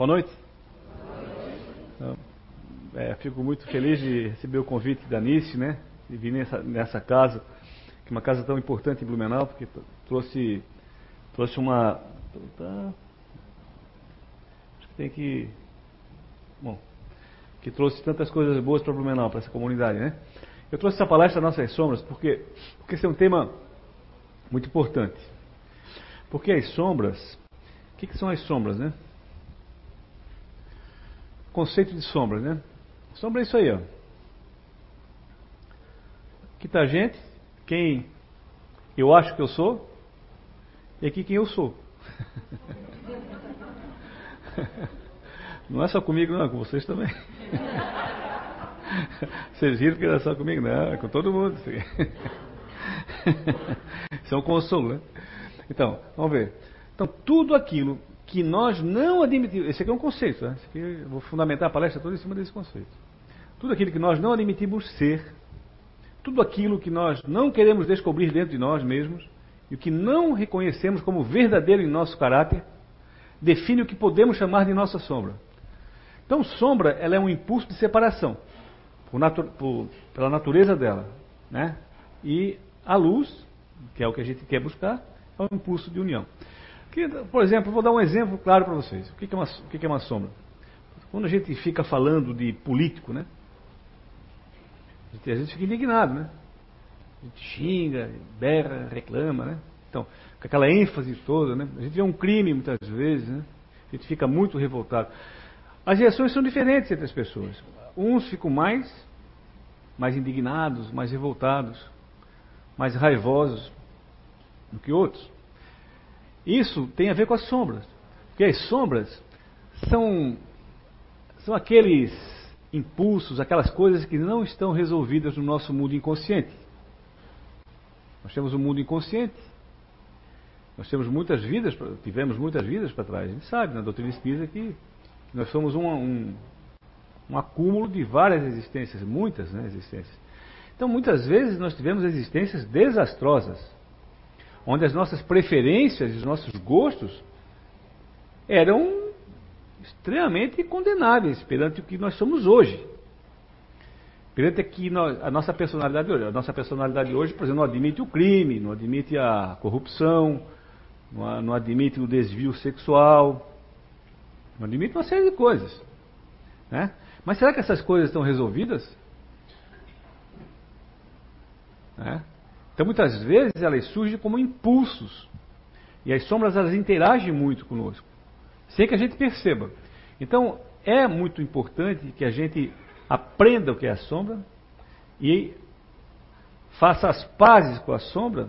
Boa noite. Então, é, fico muito feliz de receber o convite da Nice, né? De vir nessa, nessa casa, que é uma casa tão importante em Blumenau, porque trouxe, trouxe uma. Acho que tem que. Bom, que trouxe tantas coisas boas para Blumenau, para essa comunidade, né? Eu trouxe essa palestra Nossas Sombras porque, porque esse é um tema muito importante. Porque as sombras, o que, que são as sombras, né? Conceito de sombras, né? Sombra é isso aí, ó. Aqui está a gente, quem eu acho que eu sou, e aqui quem eu sou. Não é só comigo, não, é com vocês também. Vocês viram que era só comigo? Não, é com todo mundo. Isso é um consolo, né? Então, vamos ver. Então, tudo aquilo que nós não admitimos. Esse aqui é um conceito, né? Eu vou fundamentar a palestra toda em cima desse conceito. Tudo aquilo que nós não admitimos ser, tudo aquilo que nós não queremos descobrir dentro de nós mesmos, e o que não reconhecemos como verdadeiro em nosso caráter, define o que podemos chamar de nossa sombra. Então, sombra ela é um impulso de separação, por natu por, pela natureza dela. Né? E a luz, que é o que a gente quer buscar, é um impulso de união. Que, por exemplo, vou dar um exemplo claro para vocês. O que é, uma, o que é uma sombra? Quando a gente fica falando de político, né? A gente, a gente fica indignado, né? A gente xinga, berra, reclama, né? Então, com aquela ênfase toda, né? A gente vê um crime muitas vezes, né? A gente fica muito revoltado. As reações são diferentes entre as pessoas. Uns ficam mais, mais indignados, mais revoltados, mais raivosos do que outros. Isso tem a ver com as sombras. Porque as sombras são, são aqueles impulsos, aquelas coisas que não estão resolvidas no nosso mundo inconsciente. Nós temos um mundo inconsciente. Nós temos muitas vidas, tivemos muitas vidas para trás. A gente sabe na doutrina espírita que nós somos um, um, um acúmulo de várias existências, muitas né, existências. Então, muitas vezes nós tivemos existências desastrosas onde as nossas preferências, os nossos gostos eram extremamente condenáveis perante o que nós somos hoje. Perante que nós, a nossa personalidade hoje. A nossa personalidade hoje, por exemplo, não admite o crime, não admite a corrupção, não, não admite o desvio sexual, não admite uma série de coisas. Né? Mas será que essas coisas estão resolvidas? Né? Então muitas vezes elas surgem como impulsos. E as sombras elas interagem muito conosco, sem que a gente perceba. Então é muito importante que a gente aprenda o que é a sombra e faça as pazes com a sombra,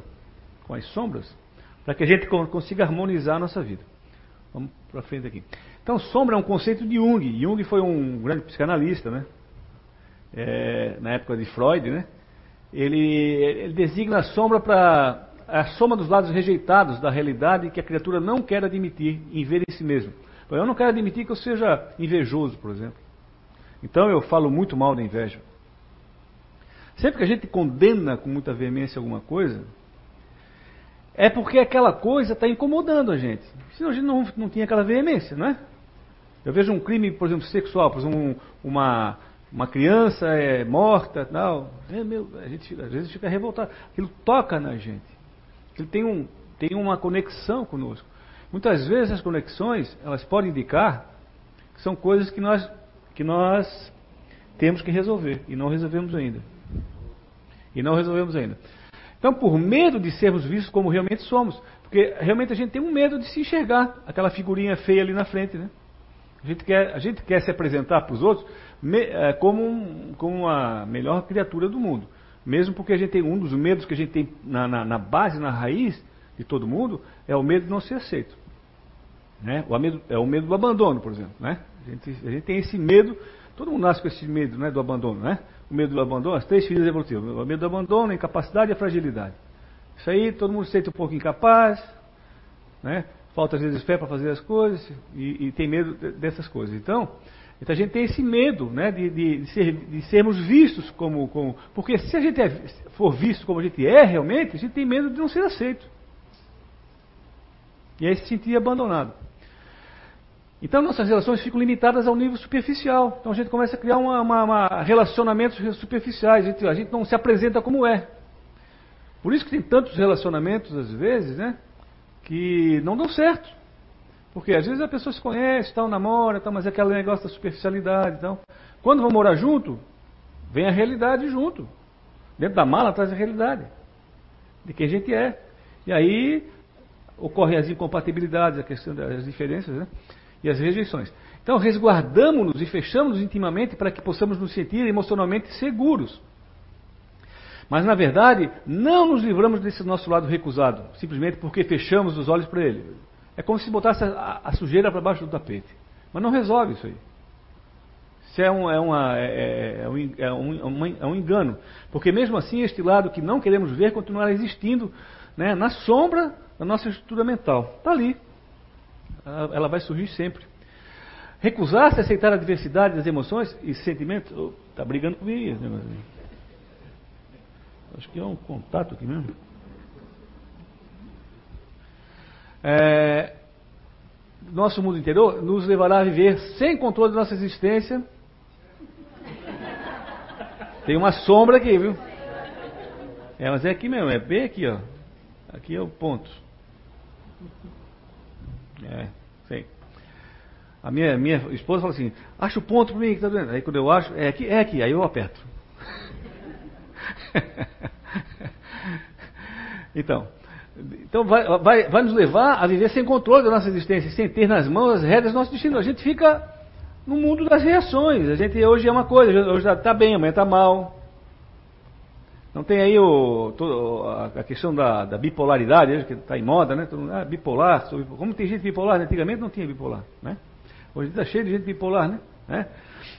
com as sombras, para que a gente consiga harmonizar a nossa vida. Vamos para frente aqui. Então, sombra é um conceito de Jung. Jung foi um grande psicanalista, né? É, na época de Freud, né? Ele, ele designa a sombra para a soma dos lados rejeitados da realidade que a criatura não quer admitir em ver em si mesmo. Eu não quero admitir que eu seja invejoso, por exemplo. Então eu falo muito mal da inveja. Sempre que a gente condena com muita veemência alguma coisa, é porque aquela coisa está incomodando a gente. Senão a gente não, não tinha aquela veemência, não é? Eu vejo um crime, por exemplo, sexual, por exemplo, um, uma, uma criança é morta, tal, é, meu, a gente às vezes fica revoltado. Aquilo toca na gente. Aquilo tem, um, tem uma conexão conosco. Muitas vezes as conexões, elas podem indicar que são coisas que nós, que nós temos que resolver e não resolvemos ainda. E não resolvemos ainda. Então, por medo de sermos vistos como realmente somos, porque realmente a gente tem um medo de se enxergar aquela figurinha feia ali na frente, né? A gente quer, a gente quer se apresentar para os outros me, é, como, um, como a melhor criatura do mundo. Mesmo porque a gente tem um dos medos que a gente tem na, na, na base, na raiz de todo mundo, é o medo de não ser aceito. Né? O medo, é o medo do abandono, por exemplo. Né? A, gente, a gente tem esse medo, todo mundo nasce com esse medo né, do abandono. Né? O medo do abandono, as três feridas evolutivas. O medo do abandono, a incapacidade e a fragilidade. Isso aí todo mundo se sente um pouco incapaz, né? Falta às vezes fé para fazer as coisas e, e tem medo dessas coisas. Então, então a gente tem esse medo né, de, de, de, ser, de sermos vistos como, como. Porque se a gente é, for visto como a gente é realmente, a gente tem medo de não ser aceito. E aí se sentir abandonado. Então nossas relações ficam limitadas ao nível superficial. Então a gente começa a criar uma, uma, uma relacionamentos superficiais. A gente, a gente não se apresenta como é. Por isso que tem tantos relacionamentos, às vezes, né? Que não dão certo. Porque às vezes a pessoa se conhece, tal, namora, tal, mas é aquele negócio da superficialidade. Então, quando vão morar junto, vem a realidade junto. Dentro da mala traz a realidade de quem a gente é. E aí ocorrem as incompatibilidades, a questão das diferenças, né? e as rejeições. Então, resguardamos-nos e fechamos-nos intimamente para que possamos nos sentir emocionalmente seguros. Mas, na verdade, não nos livramos desse nosso lado recusado, simplesmente porque fechamos os olhos para ele. É como se botasse a, a sujeira para baixo do tapete. Mas não resolve isso aí. Isso é um, é, uma, é, é, é, um, é, um, é um engano. Porque mesmo assim, este lado que não queremos ver continuará existindo né, na sombra da nossa estrutura mental. Está ali ela vai surgir sempre. Recusar-se a aceitar a diversidade das emoções e sentimentos. Está oh, brigando comigo. Né, Acho que é um contato aqui mesmo. É, nosso mundo interior nos levará a viver sem controle da nossa existência. Tem uma sombra aqui, viu? É, mas é aqui mesmo, é bem aqui, ó. Aqui é o ponto. É, sei. A minha, minha esposa fala assim, acha o ponto para mim que tá doendo. Aí quando eu acho, é aqui, é aqui, aí eu aperto. então, então vai, vai, vai nos levar a viver sem controle da nossa existência, sem ter nas mãos as rédeas do nosso destino. A gente fica no mundo das reações. A gente hoje é uma coisa, hoje está bem, amanhã está mal. Não tem aí o, a questão da, da bipolaridade, que está em moda, né? Todo mundo, ah, bipolar, como tem gente bipolar, né? antigamente não tinha bipolar, né? Hoje está cheio de gente bipolar, né? né?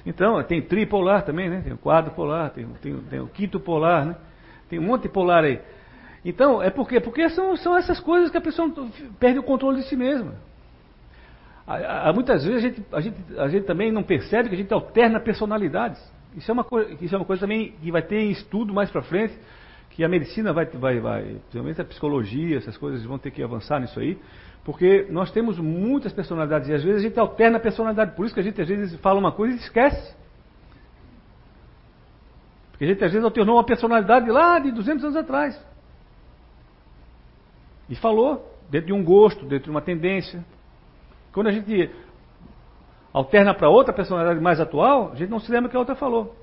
Então, tem tripolar também, né? Tem o quadrupolar, tem, tem, tem o quinto polar, né? Tem um monte de polar aí. Então, é por quê? Porque são, são essas coisas que a pessoa perde o controle de si mesma. Muitas vezes a gente, a, gente, a gente também não percebe que a gente alterna personalidades. Isso é uma coisa, isso é uma coisa também que vai ter em estudo mais para frente, que a medicina vai, vai, vai, principalmente a psicologia, essas coisas vão ter que avançar nisso aí, porque nós temos muitas personalidades e às vezes a gente alterna a personalidade, por isso que a gente às vezes fala uma coisa e esquece. Porque a gente às vezes alternou uma personalidade lá de 200 anos atrás. E falou, dentro de um gosto, dentro de uma tendência. Quando a gente alterna para outra personalidade mais atual, a gente não se lembra que a outra falou.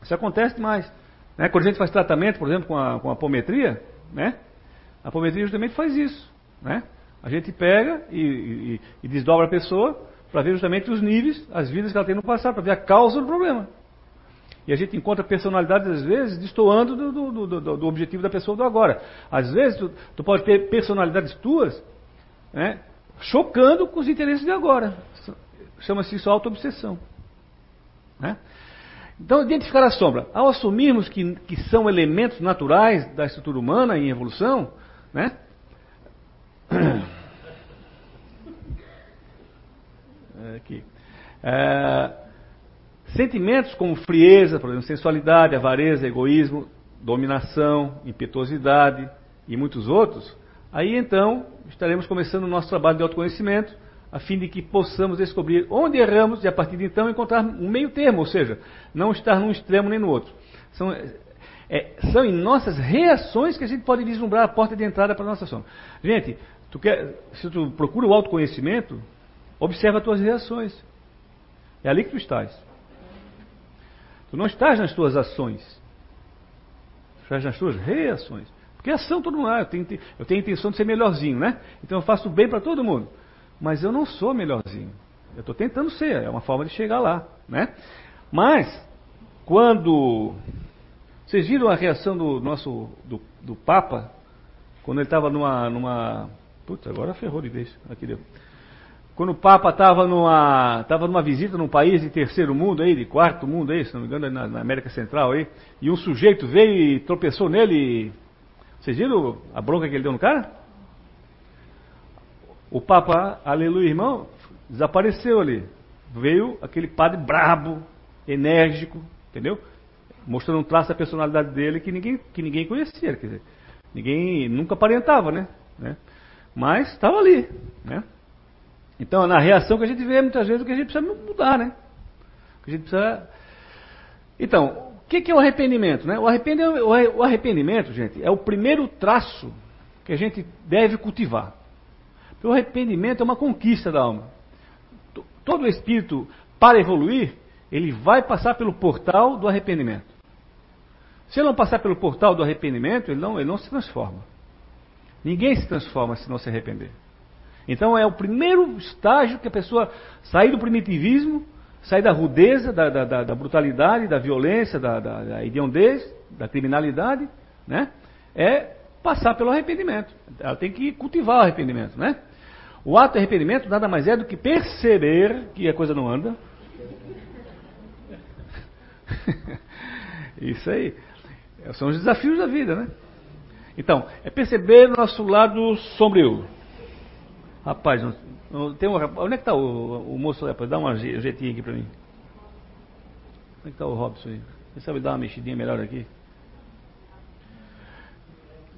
Isso acontece demais. Né? Quando a gente faz tratamento, por exemplo, com a, com a apometria, né? a apometria justamente faz isso. Né? A gente pega e, e, e desdobra a pessoa para ver justamente os níveis, as vidas que ela tem no passado, para ver a causa do problema. E a gente encontra personalidades, às vezes, destoando do, do, do, do objetivo da pessoa do agora. Às vezes, tu, tu pode ter personalidades tuas né, chocando com os interesses de agora. Chama-se isso auto-obsessão. Né? Então, identificar a sombra. Ao assumirmos que, que são elementos naturais da estrutura humana em evolução, né? Aqui. É, sentimentos como frieza, por exemplo, sensualidade, avareza, egoísmo, dominação, impetuosidade e muitos outros, aí então estaremos começando o nosso trabalho de autoconhecimento a fim de que possamos descobrir onde erramos e a partir de então encontrar um meio termo, ou seja, não estar num extremo nem no outro. São, é, são em nossas reações que a gente pode vislumbrar a porta de entrada para a nossa ação. Gente, tu quer, se tu procura o autoconhecimento, observa as tuas reações. É ali que tu estás. Tu não estás nas tuas ações. Tu estás nas tuas reações. Porque ação todo mundo, ah, eu tenho, eu tenho a intenção de ser melhorzinho, né? Então eu faço bem para todo mundo mas eu não sou melhorzinho. Eu estou tentando ser, é uma forma de chegar lá, né? Mas quando vocês viram a reação do nosso do, do Papa quando ele estava numa numa putz, agora ferrou de vez aqui deu. Quando o Papa estava numa tava numa visita num país de terceiro mundo aí, de quarto mundo aí, se não me engano, na, na América Central aí, e um sujeito veio e tropeçou nele. Vocês viram a bronca que ele deu no cara? O Papa, aleluia, irmão, desapareceu ali. Veio aquele padre brabo, enérgico, entendeu? Mostrando um traço da personalidade dele que ninguém, que ninguém conhecia, quer dizer, ninguém nunca aparentava, né? né? Mas estava ali, né? Então, na reação que a gente vê muitas vezes o que a gente precisa mudar, né? O que a gente precisa. Então, o que é o arrependimento? Né? O, arrependimento o arrependimento, gente, é o primeiro traço que a gente deve cultivar. O arrependimento é uma conquista da alma. Todo espírito, para evoluir, ele vai passar pelo portal do arrependimento. Se ele não passar pelo portal do arrependimento, ele não, ele não se transforma. Ninguém se transforma se não se arrepender. Então é o primeiro estágio que a pessoa sair do primitivismo, sair da rudeza, da, da, da brutalidade, da violência, da, da, da da criminalidade, né? É passar pelo arrependimento. Ela tem que cultivar o arrependimento, né? O ato de arrependimento nada mais é do que perceber que a coisa não anda. Isso aí. São os desafios da vida, né? Então, é perceber o nosso lado sombrio. Rapaz, tem um, onde é que está o, o, moço? Rapaz? Dá um jeitinho aqui para mim. Onde é que está o Robson aí? Quem sabe dar uma mexidinha melhor aqui?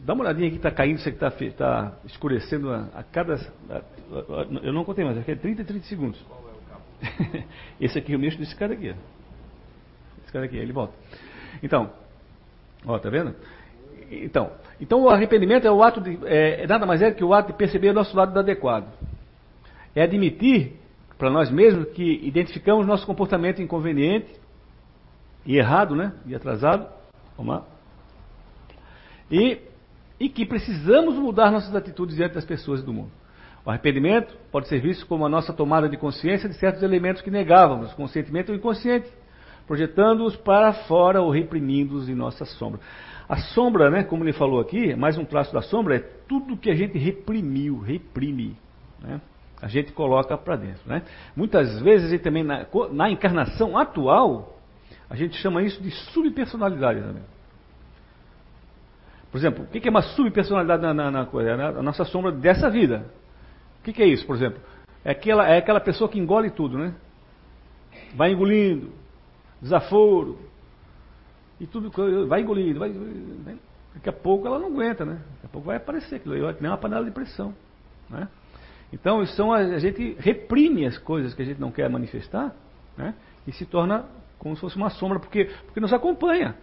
Dá uma olhadinha aqui, está caindo, você que está tá escurecendo a, a cada. A, eu não contei mais, aqui é 30 e 30 segundos. Qual é o cabo? Esse aqui eu mexo desse cara aqui. Esse cara aqui, ele volta. Então, ó, tá vendo? Então, então o arrependimento é o ato de. É, é nada mais é que o ato de perceber o nosso lado adequado. É admitir para nós mesmos que identificamos nosso comportamento inconveniente e errado, né? E atrasado. Vamos lá. E e que precisamos mudar nossas atitudes diante das pessoas e do mundo. O arrependimento pode ser visto como a nossa tomada de consciência de certos elementos que negávamos, conscientemente ou inconsciente, projetando-os para fora ou reprimindo-os em nossa sombra. A sombra, né, como ele falou aqui, mais um traço da sombra, é tudo que a gente reprimiu, reprime. Né? A gente coloca para dentro. Né? Muitas vezes, a gente também, na, na encarnação atual, a gente chama isso de subpersonalidade também. Por exemplo, o que é uma subpersonalidade na, na, na, na nossa sombra dessa vida? O que é isso, por exemplo? É aquela, é aquela pessoa que engole tudo, né? Vai engolindo, desaforo, e tudo, vai engolindo, vai, né? daqui a pouco ela não aguenta, né? Daqui a pouco vai aparecer aquilo aí, que nem uma panela de pressão, né? Então, são a, a gente reprime as coisas que a gente não quer manifestar, né? E se torna como se fosse uma sombra, porque, porque nos acompanha.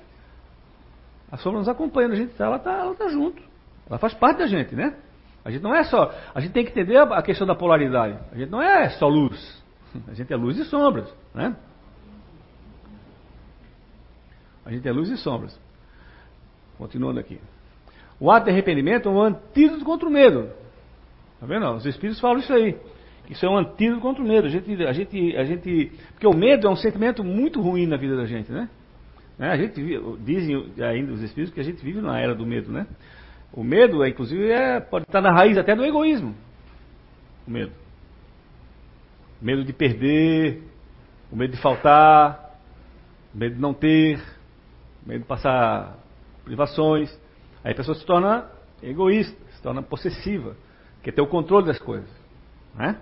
A sombra nos acompanha, a gente ela está ela tá junto. Ela faz parte da gente, né? A gente não é só. A gente tem que entender a questão da polaridade. A gente não é só luz. A gente é luz e sombras, né? A gente é luz e sombras. Continuando aqui. O ato de arrependimento é um antídoto contra o medo. Tá vendo? Os espíritos falam isso aí. Isso é um antídoto contra o medo. A gente, a gente, a gente, porque o medo é um sentimento muito ruim na vida da gente, né? Né? A gente dizem ainda os espíritos que a gente vive na era do medo, né? O medo, inclusive, é, pode estar na raiz até do egoísmo. O medo. O medo de perder, o medo de faltar, o medo de não ter, medo de passar privações. Aí a pessoa se torna egoísta, se torna possessiva, quer ter o controle das coisas. Né?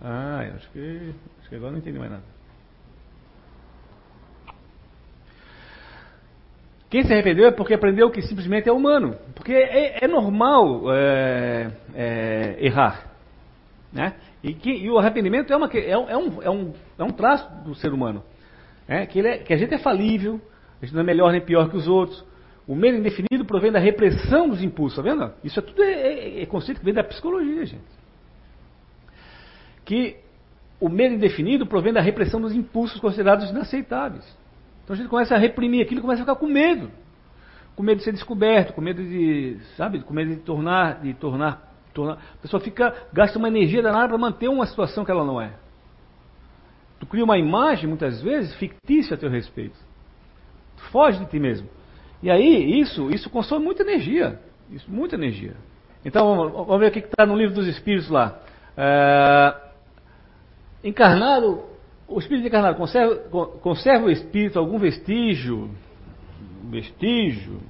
Ah, acho que, acho que agora não entendi mais nada. Quem se arrependeu é porque aprendeu que simplesmente é humano. Porque é, é normal é, é, errar. Né? E, que, e, o arrependimento é, uma, é, é, um, é, um, é um traço do ser humano. Né? Que, é, que, a gente é falível, a gente não é melhor nem pior que os outros. O medo indefinido provém da repressão dos impulsos, tá vendo? Isso é tudo é, é, é conceito que vem da psicologia, gente. Que o medo indefinido provém da repressão dos impulsos considerados inaceitáveis. Então a gente começa a reprimir aquilo começa a ficar com medo. Com medo de ser descoberto, com medo de, sabe, com medo de tornar, de tornar, tornar. A pessoa fica, gasta uma energia danada para manter uma situação que ela não é. Tu cria uma imagem, muitas vezes, fictícia a teu respeito. Foge de ti mesmo. E aí, isso, isso consome muita energia. Isso, muita energia. Então, vamos, vamos ver o que está no livro dos Espíritos lá. É, encarnado o espírito encarnado conserva, conserva o espírito algum vestígio? Vestígio?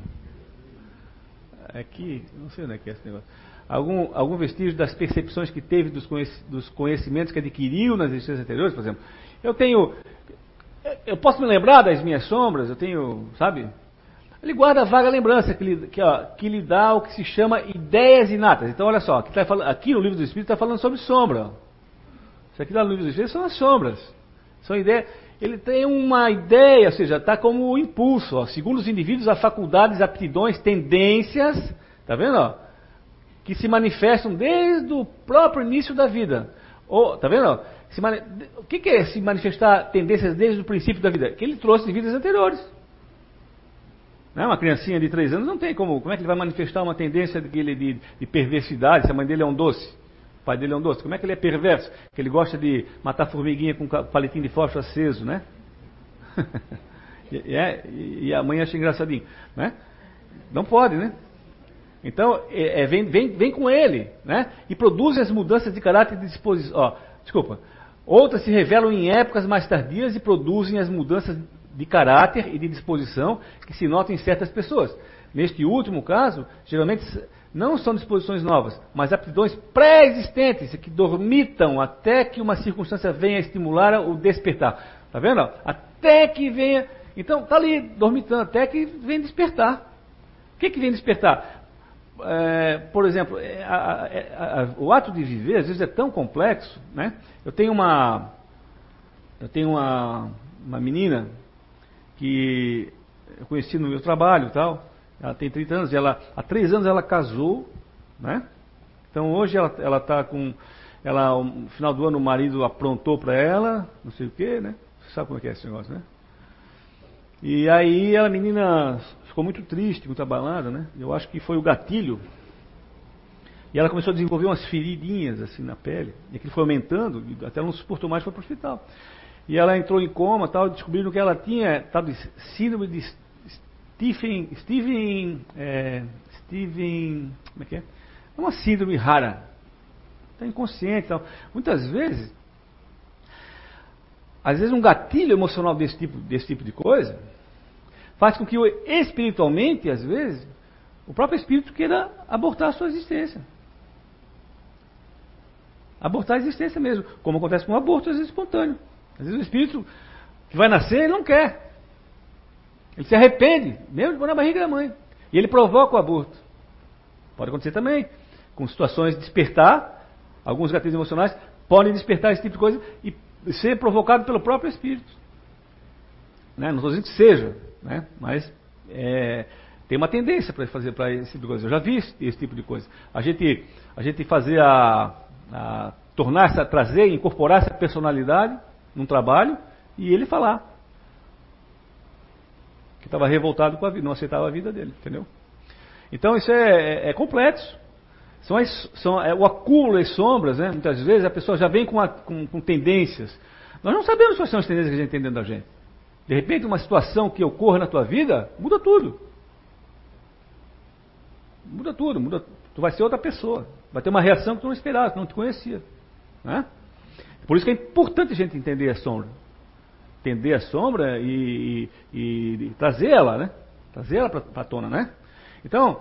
Aqui, não sei onde é que é esse negócio. Algum, algum vestígio das percepções que teve dos conhecimentos que adquiriu nas existências anteriores, por exemplo. Eu tenho. Eu posso me lembrar das minhas sombras, eu tenho, sabe? Ele guarda a vaga lembrança que lhe, que, ó, que lhe dá o que se chama ideias inatas. Então, olha só, aqui, tá falando, aqui no livro do Espírito está falando sobre sombra. Isso aqui lá no livro do Espírito são as sombras. São ideias. Ele tem uma ideia, ou seja, está como o impulso. Ó. Segundo os indivíduos, há faculdades, aptidões, tendências, tá vendo? Ó, que se manifestam desde o próprio início da vida. Ou, tá vendo? Mani... O que, é se manifestar tendências desde o princípio da vida? Que ele trouxe de vidas anteriores. Né? Uma criancinha de três anos não tem como. Como é que ele vai manifestar uma tendência de, de, de perversidade se a mãe dele é um doce? O pai dele é um doce. Como é que ele é perverso? Que ele gosta de matar formiguinha com palitinho de fósforo aceso, né? e, é, e, a mãe acha engraçadinho, né? Não pode, né? Então, é, é, vem, vem, vem com ele, né? E produzem as mudanças de caráter e de disposição. Ó, desculpa. Outras se revelam em épocas mais tardias e produzem as mudanças de caráter e de disposição que se notam em certas pessoas. Neste último caso, geralmente não são disposições novas, mas aptidões pré-existentes que dormitam até que uma circunstância venha estimular o despertar. Está vendo? Até que venha. Então, está ali, dormitando, até que venha despertar. O que, que vem despertar? É, por exemplo, é, a, o ato de viver às vezes é tão complexo. Né? Eu tenho uma. Eu tenho uma, uma menina que eu conheci no meu trabalho tal. Ela tem 30 anos, ela, há três anos ela casou, né? Então hoje ela está com. Ela, no final do ano o marido aprontou para ela, não sei o que, né? Você sabe como é que é esse negócio, né? E aí a menina ficou muito triste, muito abalada, né? Eu acho que foi o gatilho. E ela começou a desenvolver umas feridinhas assim na pele. E aquilo foi aumentando, até ela não suportou mais, foi para o hospital. E ela entrou em coma tal, descobriram que ela tinha tal síndrome de Stephen, Stephen, é, Stephen, como é que é? É uma síndrome rara. Está inconsciente tal. Muitas vezes, às vezes um gatilho emocional desse tipo, desse tipo de coisa faz com que espiritualmente, às vezes, o próprio espírito queira abortar a sua existência. Abortar a existência mesmo, como acontece com o aborto, às vezes espontâneo. Às vezes o espírito que vai nascer, ele não quer. Ele se arrepende, mesmo de na barriga da mãe. E ele provoca o aborto. Pode acontecer também, com situações de despertar, alguns gatilhos emocionais podem despertar esse tipo de coisa e ser provocado pelo próprio espírito. Né? Não estou dizendo que seja, né? mas é, tem uma tendência para fazer para esse tipo de coisa. Eu já vi esse, tipo de coisa. A gente, a gente fazer a, a tornar essa, trazer, incorporar essa personalidade num trabalho e ele falar que estava revoltado com a vida, não aceitava a vida dele, entendeu? Então isso é, é, é complexo. São, as, são é, o acúmulo das sombras, né? Muitas vezes a pessoa já vem com, a, com, com tendências. Nós não sabemos quais são as tendências que a gente tem dentro da gente. De repente, uma situação que ocorra na tua vida, muda tudo. Muda tudo, muda. Tu vai ser outra pessoa. Vai ter uma reação que tu não esperava, que não te conhecia. Né? Por isso que é importante a gente entender a sombra. Entender a sombra e, e, e trazer ela, né? Trazer ela para a tona, né? Então,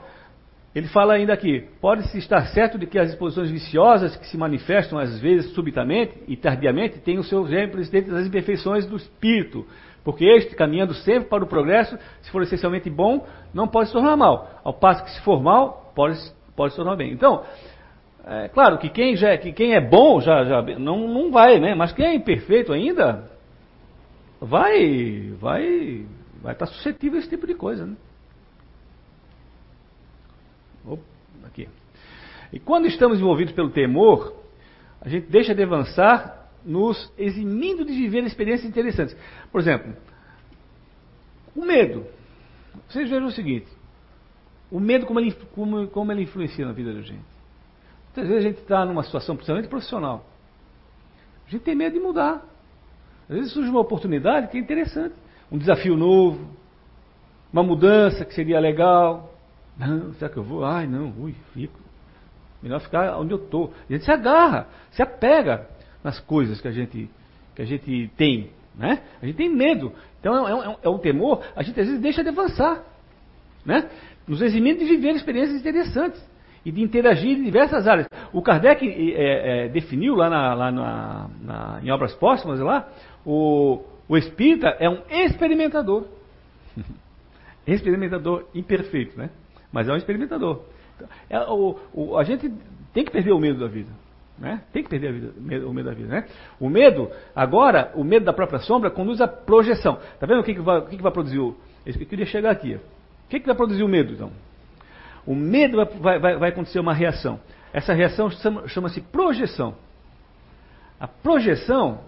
ele fala ainda aqui: pode-se estar certo de que as exposições viciosas que se manifestam às vezes subitamente e tardiamente têm o seu gênero presidente das imperfeições do espírito, porque este, caminhando sempre para o progresso, se for essencialmente bom, não pode se tornar mal, ao passo que se for mal, pode, pode se tornar bem. Então, é, claro que quem, já, que quem é bom já, já não, não vai, né? Mas quem é imperfeito ainda vai vai vai estar suscetível a esse tipo de coisa, né? Opa, aqui. E quando estamos envolvidos pelo temor, a gente deixa de avançar nos eximindo de viver experiências interessantes. Por exemplo, o medo. Vocês vejam o seguinte: o medo, como ele, como, como ele influencia na vida da gente. Muitas vezes a gente está numa situação, principalmente profissional. A gente tem medo de mudar. Às vezes surge uma oportunidade que é interessante. Um desafio novo, uma mudança que seria legal. Não, será que eu vou? Ai, não, ui, fico. Melhor ficar onde eu estou. A gente se agarra, se apega nas coisas que a gente, que a gente tem. Né? A gente tem medo. Então é um, é um temor, a gente às vezes deixa de avançar. Né? Nos eximindo de viver experiências interessantes e de interagir em diversas áreas. O Kardec é, é, definiu lá, na, lá na, na, em obras póstumas lá, o, o espírita é um experimentador. experimentador imperfeito, né? Mas é um experimentador. É, o, o, a gente tem que perder o medo da vida. Né? Tem que perder vida, o medo da vida. Né? O medo, agora, o medo da própria sombra conduz à projeção. Está vendo o que, que, vai, o que, que vai produzir? O, eu queria chegar aqui. O que, que vai produzir o medo, então? O medo vai, vai, vai acontecer uma reação. Essa reação chama-se projeção. A projeção,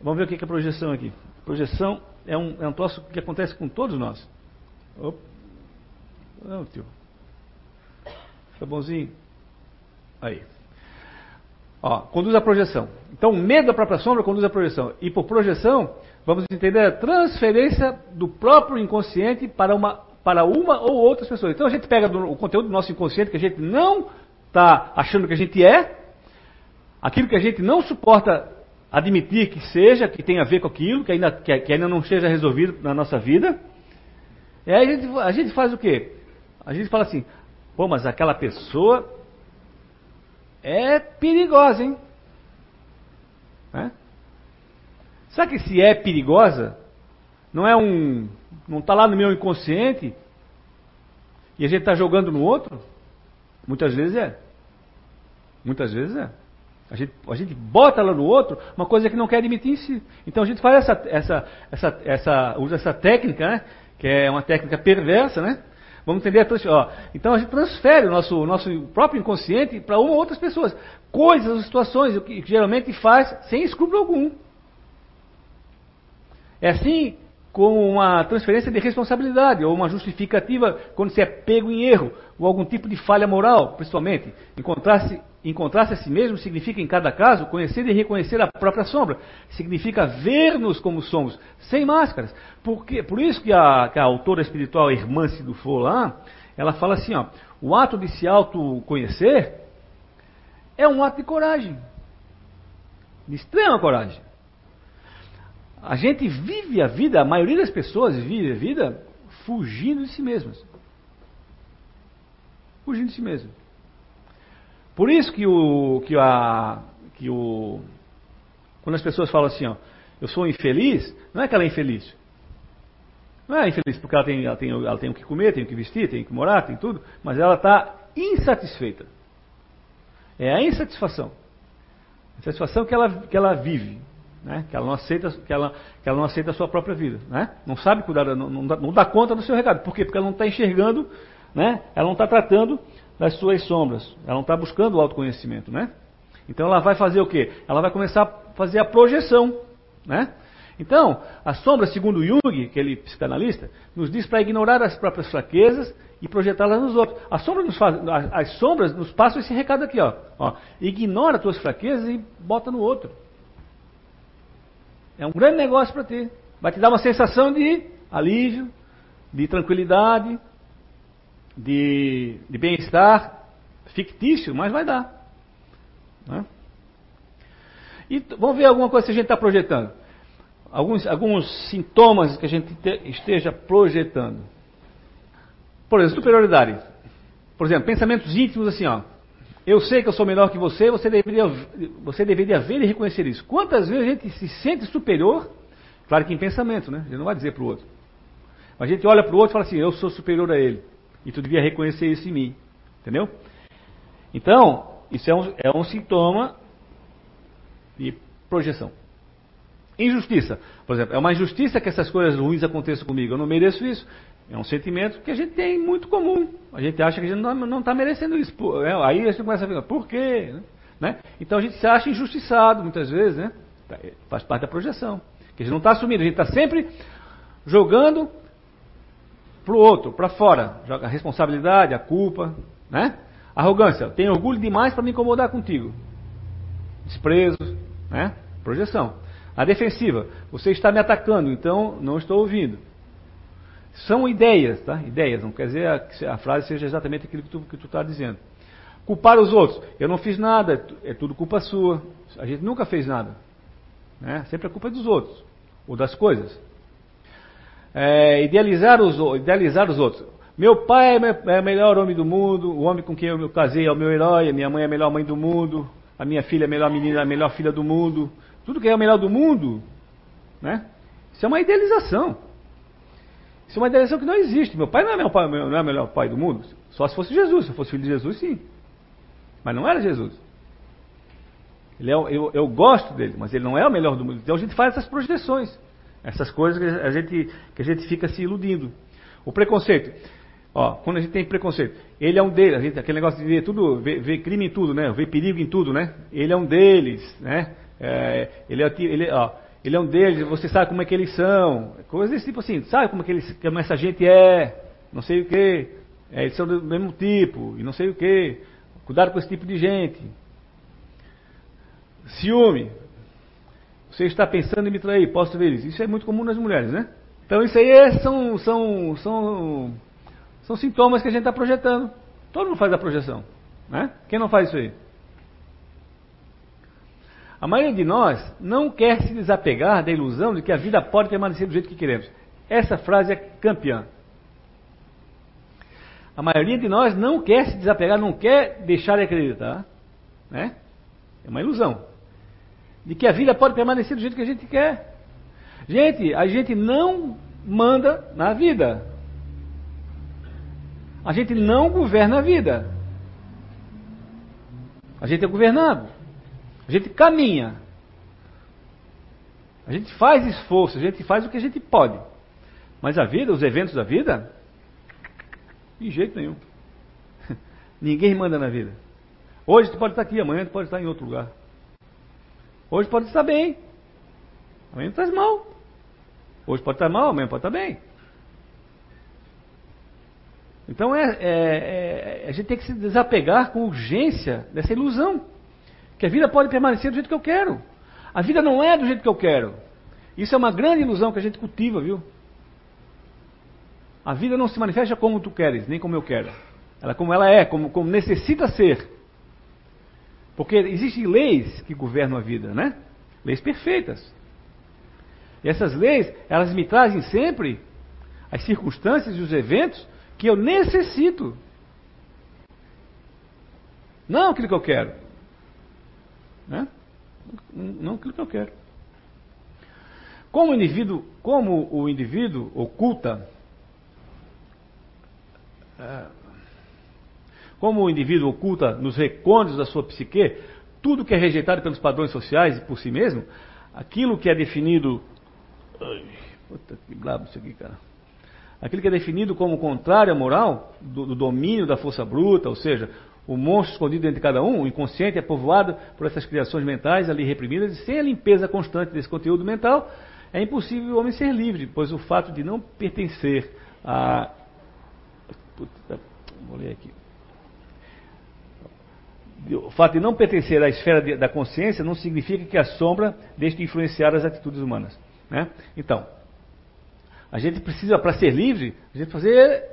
vamos ver o que é projeção aqui. Projeção é um, é um troço que acontece com todos nós. Opa. Não, tio. Fica bonzinho. Aí. Ó, conduz à projeção. Então, o medo da própria sombra conduz à projeção. E por projeção, vamos entender a transferência do próprio inconsciente para uma, para uma ou outras pessoas. Então, a gente pega do, o conteúdo do nosso inconsciente que a gente não está achando que a gente é, aquilo que a gente não suporta admitir que seja, que tem a ver com aquilo, que ainda, que, que ainda não esteja resolvido na nossa vida. E aí a gente, a gente faz o quê? A gente fala assim, pô, mas aquela pessoa é perigosa, hein? Sabe que se é perigosa, não é um. não está lá no meu inconsciente e a gente está jogando no outro? Muitas vezes é. Muitas vezes é. A gente, a gente bota lá no outro uma coisa que não quer admitir em si. Então a gente faz essa, essa, essa, essa usa essa técnica, né? Que é uma técnica perversa, né? Vamos entender a ó, Então a gente transfere o nosso, nosso próprio inconsciente para uma ou outras pessoas. Coisas, situações, o que geralmente faz sem escrúpulo algum. É assim com uma transferência de responsabilidade ou uma justificativa quando se é pego em erro ou algum tipo de falha moral, principalmente. Encontrar-se encontrar a si mesmo significa, em cada caso, conhecer e reconhecer a própria sombra. Significa ver-nos como somos, sem máscaras. Por isso que a, que a autora espiritual Irmã Sidufo lá, ela fala assim, ó, o ato de se autoconhecer é um ato de coragem. De extrema coragem. A gente vive a vida, a maioria das pessoas vive a vida fugindo de si mesmas. Fugindo de si mesmo. Por isso que o que a que o quando as pessoas falam assim, ó, eu sou infeliz, não é que ela é infeliz. Não é infeliz porque ela tem, ela tem, ela tem o que comer, tem o que vestir, tem o que morar, tem tudo, mas ela está insatisfeita. É a insatisfação. A insatisfação que ela, que ela vive né? que, ela não aceita, que, ela, que ela não aceita a sua própria vida. Né? Não sabe cuidar, não, não, dá, não dá conta do seu recado. Por quê? Porque ela não está enxergando, né? ela não está tratando das suas sombras, ela não está buscando o autoconhecimento. Né? Então ela vai fazer o quê? Ela vai começar a fazer a projeção. Né? Então, a sombra, segundo Jung, aquele psicanalista, nos diz para ignorar as próprias fraquezas e projetá-las nos outros. A sombra nos faz, as sombras nos passam esse recado aqui, ó, ó. Ignora as tuas fraquezas e bota no outro. É um grande negócio para ti. Vai te dar uma sensação de alívio, de tranquilidade, de, de bem-estar fictício, mas vai dar. Né? E vamos ver alguma coisa que a gente está projetando. Alguns, alguns sintomas que a gente te, esteja projetando. Por exemplo, superioridade. Por exemplo, pensamentos íntimos assim, ó. Eu sei que eu sou melhor que você, você deveria, você deveria ver e reconhecer isso. Quantas vezes a gente se sente superior? Claro que em pensamento, né? A gente não vai dizer para o outro. A gente olha para o outro e fala assim: eu sou superior a ele. E tu devia reconhecer isso em mim. Entendeu? Então, isso é um, é um sintoma de projeção. Injustiça. Por exemplo, é uma injustiça que essas coisas ruins aconteçam comigo. Eu não mereço isso. É um sentimento que a gente tem muito comum. A gente acha que a gente não está merecendo isso. É, aí a gente começa a pensar, por quê? Né? Então a gente se acha injustiçado muitas vezes, né? Faz parte da projeção. Que a gente não está assumindo, a gente está sempre jogando para o outro, para fora. Joga a responsabilidade, a culpa, né? Arrogância. Tenho orgulho demais para me incomodar contigo. Desprezo, né? Projeção. A defensiva. Você está me atacando, então não estou ouvindo. São ideias, tá? Ideias, não quer dizer que a frase seja exatamente aquilo que tu, que tu está dizendo. Culpar os outros. Eu não fiz nada, é tudo culpa sua. A gente nunca fez nada. Né? Sempre a culpa é dos outros, ou das coisas. É, idealizar, os, idealizar os outros. Meu pai é, é o melhor homem do mundo, o homem com quem eu casei é o meu herói, a minha mãe é a melhor mãe do mundo, a minha filha é a melhor menina, a melhor filha do mundo. Tudo que é o melhor do mundo, né? Isso é uma idealização. Isso é uma idealização que não existe. Meu pai não é, meu pai, não é o melhor pai do mundo. Só se fosse Jesus. Se eu fosse filho de Jesus, sim. Mas não era Jesus. Ele é, eu, eu gosto dele, mas ele não é o melhor do mundo. Então a gente faz essas projeções. Essas coisas que a gente, que a gente fica se iludindo. O preconceito. Ó, quando a gente tem preconceito, ele é um deles, gente, aquele negócio de ver tudo, ver, ver, crime em tudo, né? Ver perigo em tudo, né? Ele é um deles, né? É, ele, é, ele, ó, ele é um deles, você sabe como é que eles são. Coisas tipo assim, sabe como é que eles, como essa gente é, não sei o que. É, eles são do mesmo tipo, e não sei o que. Cuidado com esse tipo de gente. Ciúme. Você está pensando em me trair, posso ver isso. Isso é muito comum nas mulheres, né? Então isso aí é, são, são, são são sintomas que a gente está projetando. Todo mundo faz a projeção. Né? Quem não faz isso aí? A maioria de nós não quer se desapegar da ilusão de que a vida pode permanecer do jeito que queremos. Essa frase é campeã. A maioria de nós não quer se desapegar, não quer deixar de acreditar. Né? É uma ilusão. De que a vida pode permanecer do jeito que a gente quer. Gente, a gente não manda na vida. A gente não governa a vida. A gente é governado. A gente caminha. A gente faz esforço, a gente faz o que a gente pode. Mas a vida, os eventos da vida, de jeito nenhum. Ninguém manda na vida. Hoje tu pode estar aqui, amanhã tu pode estar em outro lugar. Hoje pode estar bem, amanhã estás mal. Hoje pode estar mal, amanhã pode estar bem. Então é, é, é, a gente tem que se desapegar com urgência dessa ilusão. Que a vida pode permanecer do jeito que eu quero. A vida não é do jeito que eu quero. Isso é uma grande ilusão que a gente cultiva, viu? A vida não se manifesta como tu queres, nem como eu quero. Ela como ela é, como, como necessita ser. Porque existem leis que governam a vida, né? Leis perfeitas. E essas leis, elas me trazem sempre as circunstâncias e os eventos que eu necessito. Não aquilo que eu quero. Né? Não aquilo que eu quero. Como o indivíduo, como o indivíduo oculta, é, como o indivíduo oculta nos recônditos da sua psique tudo que é rejeitado pelos padrões sociais e por si mesmo, aquilo que é definido. Ai, puta que blabo isso aqui, cara aquilo que é definido como contrário à moral, do, do domínio da força bruta, ou seja, o monstro escondido dentro de cada um, o inconsciente é povoado por essas criações mentais ali reprimidas, e sem a limpeza constante desse conteúdo mental, é impossível o homem ser livre, pois o fato de não pertencer a. Puta, vou ler aqui. O fato de não pertencer à esfera de, da consciência não significa que a sombra deixe de influenciar as atitudes humanas. Né? Então, a gente precisa, para ser livre, a gente fazer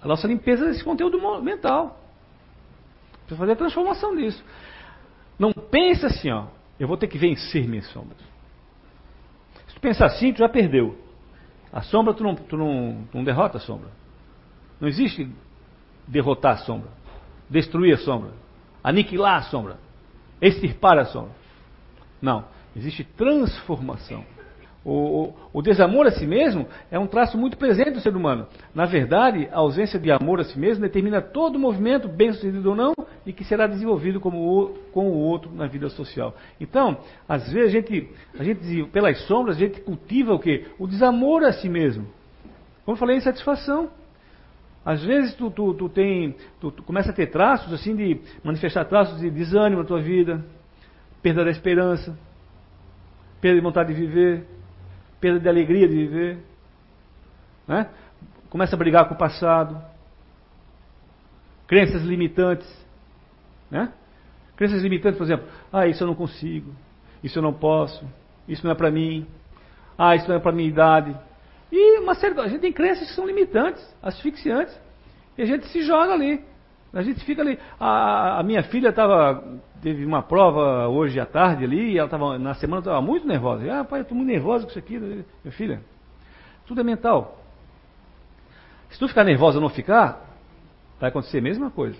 a nossa limpeza desse conteúdo mental. Precisa fazer a transformação disso. Não pensa assim, ó, eu vou ter que vencer minhas sombras. Se tu pensar assim, tu já perdeu. A sombra, tu não, tu não, tu não derrota a sombra. Não existe derrotar a sombra, destruir a sombra, aniquilar a sombra, extirpar a sombra. Não, existe transformação. O, o, desamor a si mesmo é um traço muito presente do ser humano. Na verdade, a ausência de amor a si mesmo determina todo o movimento, bem sucedido ou não, e que será desenvolvido o, com o outro na vida social. Então, às vezes, a gente, a gente, pelas sombras, a gente cultiva o quê? O desamor a si mesmo. Como eu falei, insatisfação. Às vezes tu, tu, tu, tem, tu, tu começa a ter traços assim de manifestar traços de desânimo na tua vida, perda da esperança, perda de vontade de viver, perda de alegria de viver, né? começa a brigar com o passado, crenças limitantes, né? Crenças limitantes, por exemplo, ah, isso eu não consigo, isso eu não posso, isso não é para mim, ah, isso não é para minha idade. E uma série, a gente tem crenças que são limitantes, asfixiantes, e a gente se joga ali. A gente fica ali. A, a minha filha estava teve uma prova hoje à tarde ali, e ela estava na semana estava muito nervosa. Ah, pai, eu estou muito nervosa com isso aqui, minha filha. Tudo é mental. Se tu ficar nervosa ou não ficar, vai acontecer a mesma coisa.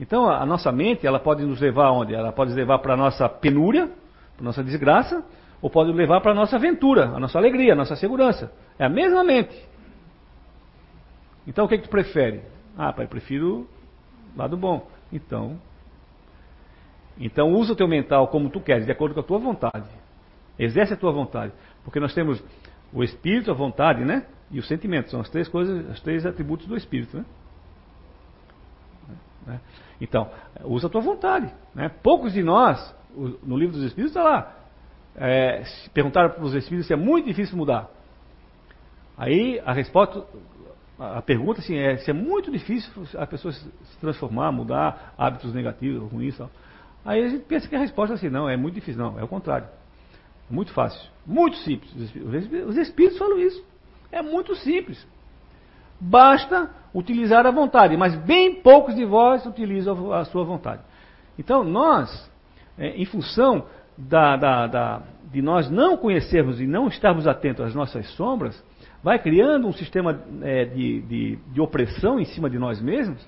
Então a, a nossa mente, ela pode nos levar aonde? Ela pode nos levar para a nossa penúria, para a nossa desgraça, ou pode levar para a nossa aventura, a nossa alegria, a nossa segurança. É a mesma mente. Então o que, que tu prefere? Ah, pai, prefiro lado bom. Então, então usa o teu mental como tu queres, de acordo com a tua vontade. Exerce a tua vontade. Porque nós temos o espírito, a vontade, né? E o sentimento. São as três coisas, os três atributos do espírito, né? né? Então, usa a tua vontade. Né? Poucos de nós, no livro dos Espíritos está lá, é, perguntaram para os Espíritos se é muito difícil mudar. Aí a resposta, a pergunta assim, é se é muito difícil a pessoa se transformar, mudar hábitos negativos, ruins. Tal. Aí a gente pensa que a resposta é assim, não, é muito difícil. Não, é o contrário. É muito fácil. Muito simples. Os Espíritos falam isso. É muito simples. Basta utilizar a vontade, mas bem poucos de vós utilizam a sua vontade. Então, nós, é, em função da, da, da, de nós não conhecermos e não estarmos atentos às nossas sombras, vai criando um sistema é, de, de, de, opressão em cima de nós mesmos,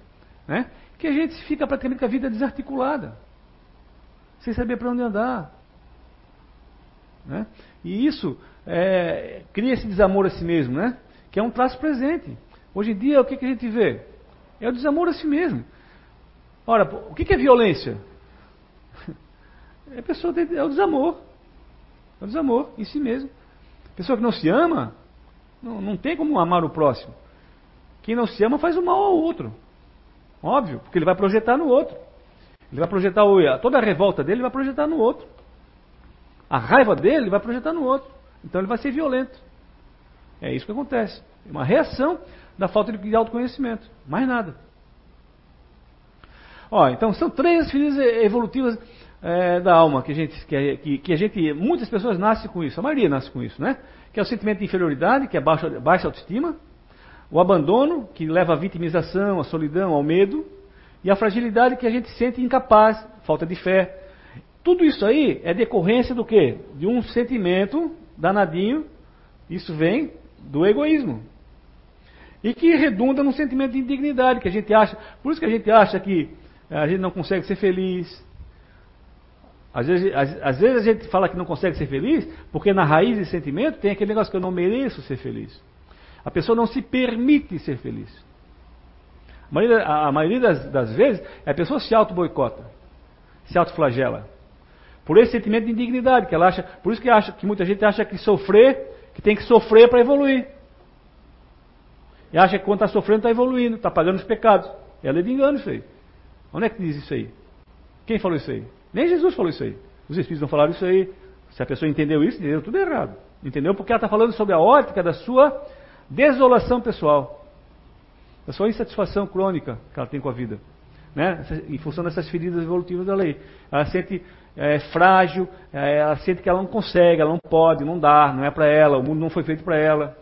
né, que a gente fica praticamente com a vida desarticulada, sem saber para onde andar. Né? E isso é, cria esse desamor a si mesmo, né? que é um traço presente. Hoje em dia, o que, que a gente vê? É o desamor a si mesmo. Ora, o que, que é violência? É, pessoa é o desamor. É o desamor em si mesmo. Pessoa que não se ama, não, não tem como amar o próximo. Quem não se ama faz o mal ao outro. Óbvio, porque ele vai projetar no outro. Ele vai projetar toda a revolta dele, ele vai projetar no outro. A raiva dele, ele vai projetar no outro. Então ele vai ser violento. É isso que acontece. É uma reação da falta de autoconhecimento. Mais nada. Ó, então são três feridas evolutivas é, da alma que a gente, que, que, que, a gente, muitas pessoas nascem com isso, a maioria nasce com isso, né? Que é o sentimento de inferioridade, que é baixa, baixa autoestima, o abandono, que leva à vitimização, à solidão, ao medo, e a fragilidade que a gente sente incapaz, falta de fé. Tudo isso aí é decorrência do quê? De um sentimento danadinho, isso vem do egoísmo. E que redunda num sentimento de indignidade, que a gente acha, por isso que a gente acha que a gente não consegue ser feliz, às vezes, às, às, vezes a gente fala que não consegue ser feliz, porque na raiz de sentimento tem aquele negócio que eu não mereço ser feliz. A pessoa não se permite ser feliz. A maioria, a, a maioria das, das, vezes, a pessoa se auto-boicota, se auto-flagela. Por esse sentimento de indignidade que ela acha. Por isso que, acha, que muita gente acha que sofrer, que tem que sofrer para evoluir. E acha que quando está sofrendo está evoluindo, está pagando os pecados. Ela é engano isso aí. Onde é que diz isso aí? Quem falou isso aí? Nem Jesus falou isso aí. Os Espíritos não falaram isso aí. Se a pessoa entendeu isso, entendeu tudo errado. Entendeu? Porque ela está falando sobre a ótica da sua desolação pessoal. Da sua insatisfação crônica que ela tem com a vida. Né? Em função dessas feridas evolutivas da lei. Ela sente é, frágil, é, ela sente que ela não consegue, ela não pode, não dá, não é para ela, o mundo não foi feito para ela.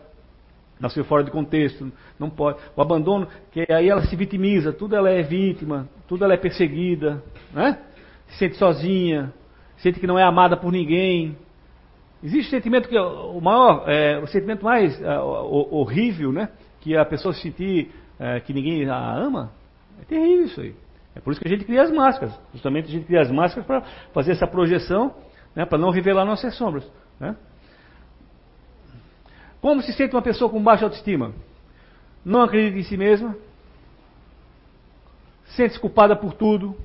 Nasceu fora de contexto, não pode. O abandono, que aí ela se vitimiza, tudo ela é vítima, tudo ela é perseguida, né? Se sente sozinha, sente que não é amada por ninguém. Existe sentimento que o maior, é, o sentimento mais é, horrível, né? Que a pessoa sentir é, que ninguém a ama. É terrível isso aí. É por isso que a gente cria as máscaras. Justamente a gente cria as máscaras para fazer essa projeção, né, para não revelar nossas sombras. Né? Como se sente uma pessoa com baixa autoestima? Não acredita em si mesma, sente-se culpada por tudo,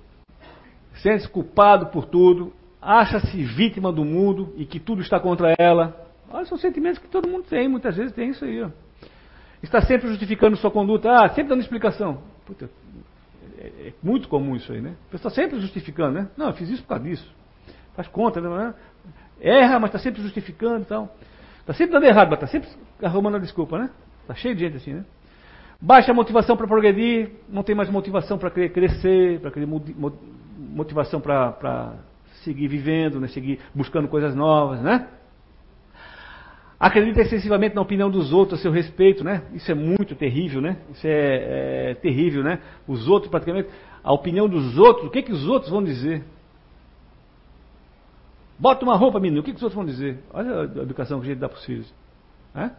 sente-se culpado por tudo, acha-se vítima do mundo e que tudo está contra ela. Olha, são sentimentos que todo mundo tem, muitas vezes tem isso aí. Ó. Está sempre justificando sua conduta, ah, sempre dando explicação. Puta, é, é, muito comum isso aí, né? A pessoa está sempre justificando, né? Não, eu fiz isso por causa disso. Faz conta, né? Erra, mas está sempre justificando e tal. Está sempre dando errado, mas está sempre arrumando a desculpa, né? Está cheio de gente assim, né? Baixa motivação para progredir, não tem mais motivação para crescer, para querer motivação para seguir vivendo, né, seguir buscando coisas novas, né? Acredita excessivamente na opinião dos outros a seu respeito, né? Isso é muito terrível, né? Isso é, é terrível, né? Os outros praticamente, a opinião dos outros, o que, que os outros vão dizer? Bota uma roupa, menino, o que, que os outros vão dizer? Olha a educação que a gente dá para os filhos. Né?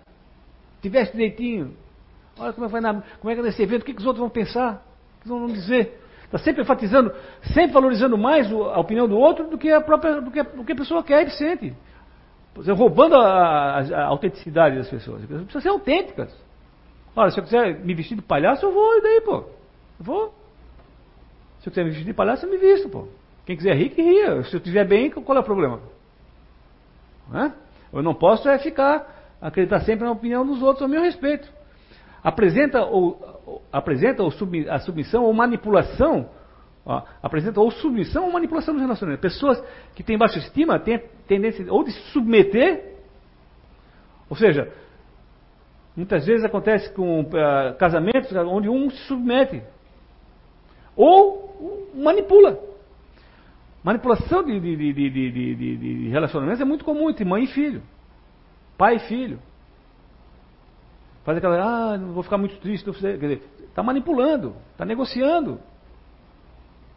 Tiveste direitinho. Olha como é que vai, na, como é que é nesse evento, o que, que os outros vão pensar? O que vão dizer? Está sempre enfatizando, sempre valorizando mais a opinião do outro do que a própria, do que do que a pessoa quer e sente. Você roubando a, a, a, autenticidade das pessoas. As pessoas precisam ser autênticas. Olha, se eu quiser me vestir de palhaço, eu vou, e daí, pô? Eu vou. Se eu quiser me vestir de palhaço, eu me visto, pô. Quem quiser rir, que ria. Se eu estiver bem, qual é o problema? Não Eu não posso é ficar, acreditar sempre na opinião dos outros ao meu respeito. Apresenta, ou, apresenta ou sub, a submissão ou manipulação Ó, apresenta ou submissão ou manipulação nos relacionamentos. Pessoas que têm baixa estima têm tendência ou de se submeter, ou seja, muitas vezes acontece com uh, casamentos onde um se submete ou manipula. Manipulação de, de, de, de, relacionamentos é muito comum entre mãe e filho, pai e filho. Faz aquela, ah, não vou ficar muito triste, quer dizer, está manipulando, está negociando.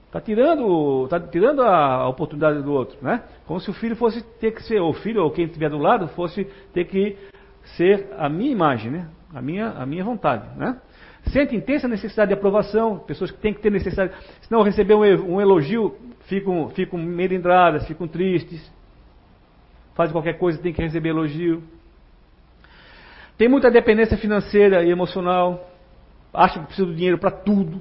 Está tirando, tá tirando a oportunidade do outro, né? Como se o filho fosse ter que ser, ou o filho ou quem estiver do lado fosse ter que ser a minha imagem, né? A minha, a minha vontade, né? Sente intensa necessidade de aprovação, pessoas que têm que ter necessidade, se não receber um, um elogio, ficam, ficam melindradas, ficam tristes. Faz qualquer coisa, tem que receber elogio. Tem muita dependência financeira e emocional. Acha que precisa do dinheiro para tudo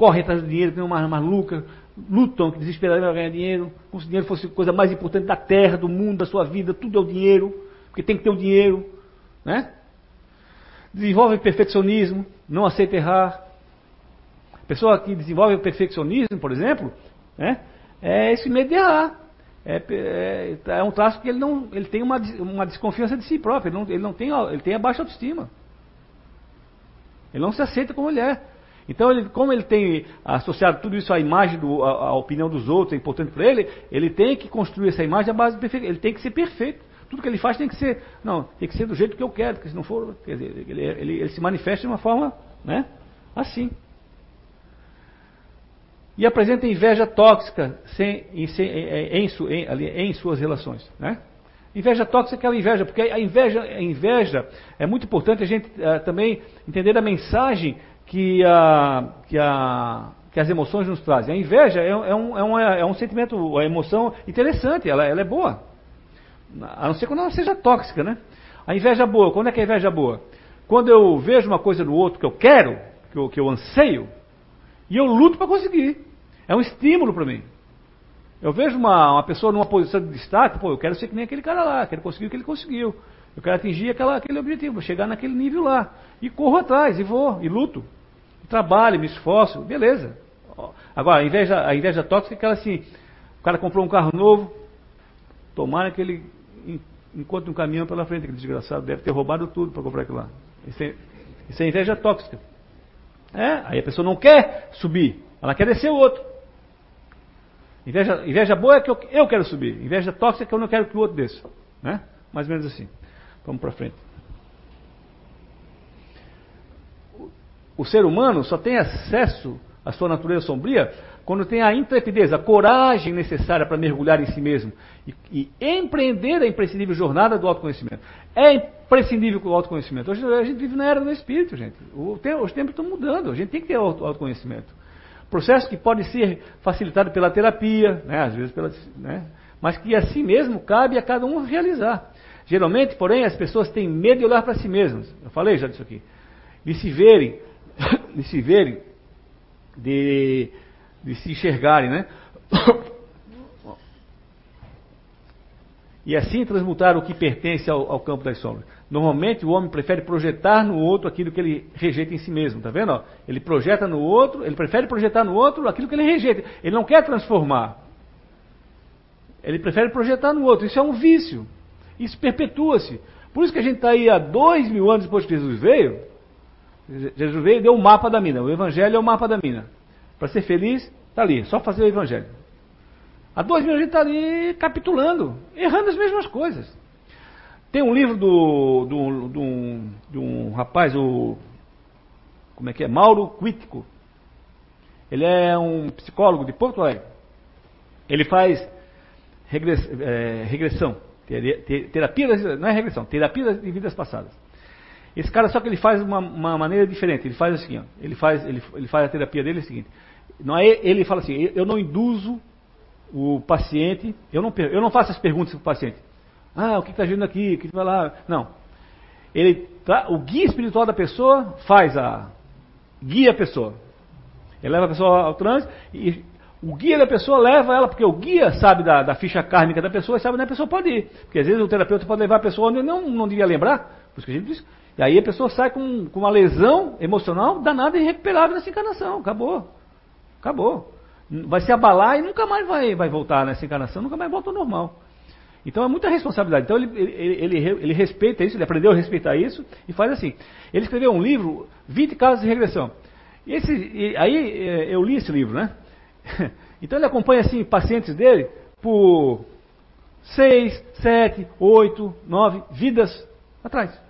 correm atrás do dinheiro, tem uma maluca, lutam desesperadamente para ganhar dinheiro, como se o dinheiro fosse a coisa mais importante da terra, do mundo, da sua vida, tudo é o dinheiro, porque tem que ter o dinheiro, né? Desenvolve perfeccionismo, não aceita errar. Pessoa que desenvolve perfeccionismo, por exemplo, né, é esse medo de errar. É, é, é, um traço que ele não, ele tem uma, uma desconfiança de si próprio, ele não, ele não tem, ele tem a baixa autoestima. Ele não se aceita como ele é. Então, ele, como ele tem associado tudo isso à imagem, do, à, à opinião dos outros, é importante para ele, ele tem que construir essa imagem à base de perfeito. Ele tem que ser perfeito. Tudo que ele faz tem que ser, não, tem que ser do jeito que eu quero, porque se não for, quer dizer, ele, ele, ele se manifesta de uma forma, né, assim. E apresenta inveja tóxica sem, em, em, em, em, suas relações, né? Inveja tóxica é aquela inveja, porque a inveja, a inveja é muito importante a gente uh, também entender a mensagem que, que, que as emoções nos trazem. A inveja é, é, um, é, um, é um sentimento, a emoção interessante, ela, ela é boa. A não ser quando ela seja tóxica, né? A inveja boa, quando é que a inveja é boa? Quando eu vejo uma coisa no outro que eu quero, que eu, que eu anseio, e eu luto para conseguir. É um estímulo para mim. Eu vejo uma, uma pessoa numa posição de destaque, pô, eu quero ser que nem aquele cara lá, quero conseguir o que ele conseguiu. Eu quero atingir aquela, aquele objetivo, chegar naquele nível lá. E corro atrás, e vou, e luto trabalho, me esforço, beleza. Agora, a inveja, a inveja tóxica é aquela assim, o cara comprou um carro novo, tomara que ele encontre um caminhão pela frente, aquele desgraçado deve ter roubado tudo para comprar aquilo lá. Isso é, isso é inveja tóxica. É, aí a pessoa não quer subir, ela quer descer o outro. Inveja, inveja boa é que eu, eu quero subir, inveja tóxica é que eu não quero que o outro desça. Né? Mais ou menos assim. Vamos para frente. O ser humano só tem acesso à sua natureza sombria quando tem a intrepidez, a coragem necessária para mergulhar em si mesmo e, e, empreender a imprescindível jornada do autoconhecimento. É imprescindível o autoconhecimento. Hoje a gente vive na era do espírito, gente. O, os tempos estão mudando, a gente tem que ter autoconhecimento. Processo que pode ser facilitado pela terapia, né, às vezes pela, né, mas que assim mesmo cabe a cada um realizar. Geralmente, porém, as pessoas têm medo de olhar para si mesmas. Eu falei já disso aqui. De se verem de se verem, de, de se enxergarem, né? E assim transmutar o que pertence ao, ao, campo das sombras. Normalmente o homem prefere projetar no outro aquilo que ele rejeita em si mesmo, tá vendo? Ele projeta no outro, ele prefere projetar no outro aquilo que ele rejeita. Ele não quer transformar. Ele prefere projetar no outro. Isso é um vício. Isso perpetua-se. Por isso que a gente está aí há dois mil anos depois que Jesus veio, Jesus veio e deu o mapa da mina. O Evangelho é o mapa da mina. Para ser feliz, está ali, só fazer o Evangelho. Há dois mil a gente está ali capitulando, errando as mesmas coisas. Tem um livro do, do, do, um, de um rapaz, o. Como é que é? Mauro Quítico. Ele é um psicólogo de Porto Alegre. Ele faz regress, é, regressão, terapia não é regressão, terapia de vidas passadas. Esse cara só que ele faz uma, uma maneira diferente. Ele faz assim, ó, ele faz ele, ele faz a terapia dele é o seguinte. Não é ele fala assim, eu não induzo o paciente, eu não eu não faço as perguntas para o paciente. Ah, o que está agindo aqui? O que vai lá? Não. Ele, o guia espiritual da pessoa faz a. guia a pessoa. Ele leva a pessoa ao trânsito e o guia da pessoa leva ela, porque o guia sabe da, da ficha kármica da pessoa e sabe onde a pessoa pode ir. Porque às vezes o terapeuta pode levar a pessoa onde não, não devia lembrar, por isso que a gente diz. E aí a pessoa sai com, com uma lesão emocional danada e irrecuperável nessa encarnação. Acabou. Acabou. Vai se abalar e nunca mais vai, vai voltar nessa encarnação, nunca mais volta ao normal. Então é muita responsabilidade. Então ele, ele, ele, ele, respeita isso, ele aprendeu a respeitar isso e faz assim. Ele escreveu um livro, 20 casos de regressão. Esse, aí é, eu li esse livro, né? Então ele acompanha assim pacientes dele por seis, sete, oito, nove vidas atrás.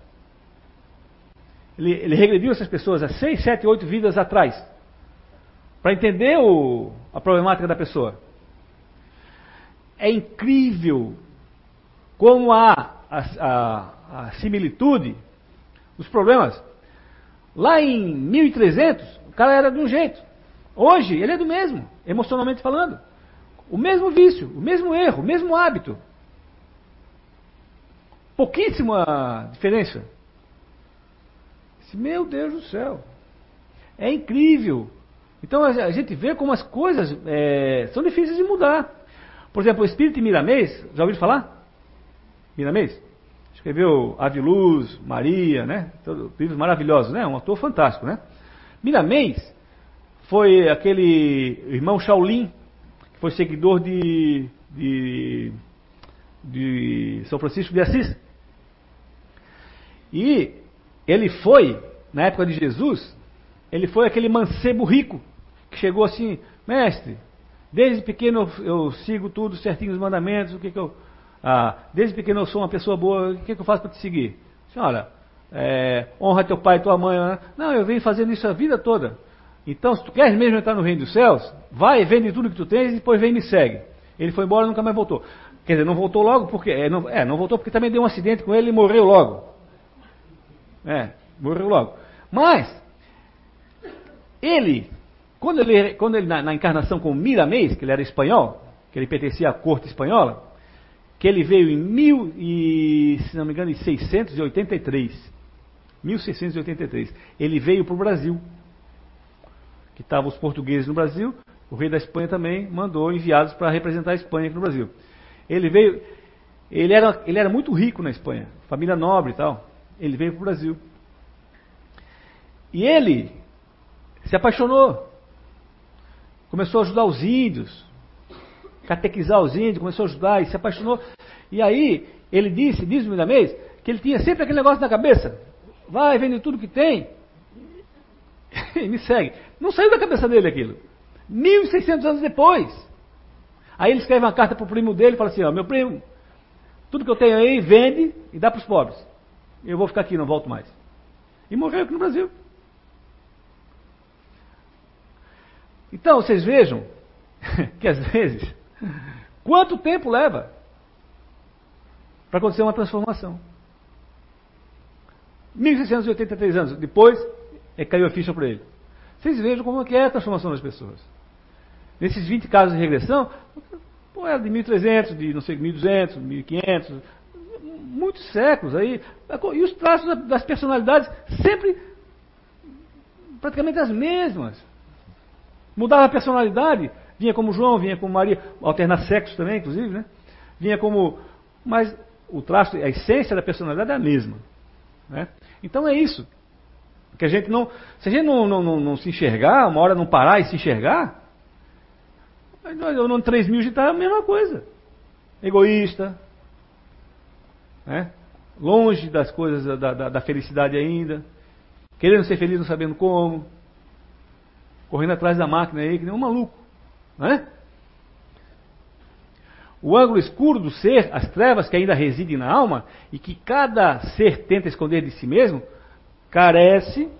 Ele, ele regrediu essas pessoas a seis, sete, oito vidas atrás. Para entender o, a problemática da pessoa. É incrível como há a, a, a similitude, os problemas. Lá em 1300, o cara era de um jeito. Hoje, ele é do mesmo, emocionalmente falando. O mesmo vício, o mesmo erro, o mesmo hábito. Pouquíssima diferença. Meu Deus do céu. É incrível. Então a gente vê como as coisas é, são difíceis de mudar. Por exemplo, o espírito Miramês, já ouviram falar? Miramês? Escreveu Aviluz, Maria, né? livros maravilhosos, né? Um autor fantástico, né? Miramês foi aquele irmão Shaolin, que foi seguidor de, de, de São Francisco de Assis. E ele foi, na época de Jesus, ele foi aquele mancebo rico, que chegou assim, mestre, desde pequeno eu, eu sigo tudo certinho os mandamentos, o que, que eu. Ah, desde pequeno eu sou uma pessoa boa, o que, que eu faço para te seguir? Senhora, é, honra teu pai e tua mãe. Né? Não, eu venho fazendo isso a vida toda. Então, se tu queres mesmo entrar no reino dos céus, vai, vende tudo que tu tens e depois vem e me segue. Ele foi embora e nunca mais voltou. Quer dizer, não voltou logo porque. É não, é, não voltou porque também deu um acidente com ele e morreu logo. É, morreu logo. Mas, ele, quando ele, quando ele na, na encarnação com Miramês, que ele era espanhol, que ele pertencia à corte espanhola, que ele veio em mil e, se não me engano, em 683. 1683. Ele veio para o Brasil que estavam os portugueses no Brasil, o rei da Espanha também mandou enviados para representar a Espanha aqui no Brasil. Ele veio, ele era, ele era muito rico na Espanha, família nobre e tal. Ele veio para o Brasil. E ele se apaixonou. Começou a ajudar os índios, catequizar os índios, começou a ajudar e se apaixonou. E aí ele disse, diz o mês, que ele tinha sempre aquele negócio na cabeça. Vai, vende tudo que tem e me segue. Não saiu da cabeça dele aquilo. 1.600 anos depois. Aí ele escreve uma carta para o primo dele e fala assim: ó, meu primo, tudo que eu tenho aí vende e dá para os pobres. Eu vou ficar aqui, não volto mais. E morreu aqui no Brasil. Então, vocês vejam que às vezes, quanto tempo leva para acontecer uma transformação? 1683 anos depois, é caiu a ficha para ele. Vocês vejam como é é a transformação das pessoas. Nesses 20 casos de regressão, pô, era de 1300, de não sei, 1200, 1500, muitos séculos aí. E os traços das personalidades sempre praticamente as mesmas. Mudava a personalidade, vinha como João, vinha como Maria, alternar sexo também, inclusive, né? Vinha como. Mas o traço, a essência da personalidade é a mesma. Né? Então é isso. Que a gente não, se a gente não, não, não, não se enxergar, uma hora não parar e se enxergar, ano 3000 a gente está a mesma coisa. Egoísta, né? longe das coisas da, da, da felicidade ainda, querendo ser feliz não sabendo como, correndo atrás da máquina aí, que nem um maluco. Né? O ângulo escuro do ser, as trevas que ainda residem na alma e que cada ser tenta esconder de si mesmo, carece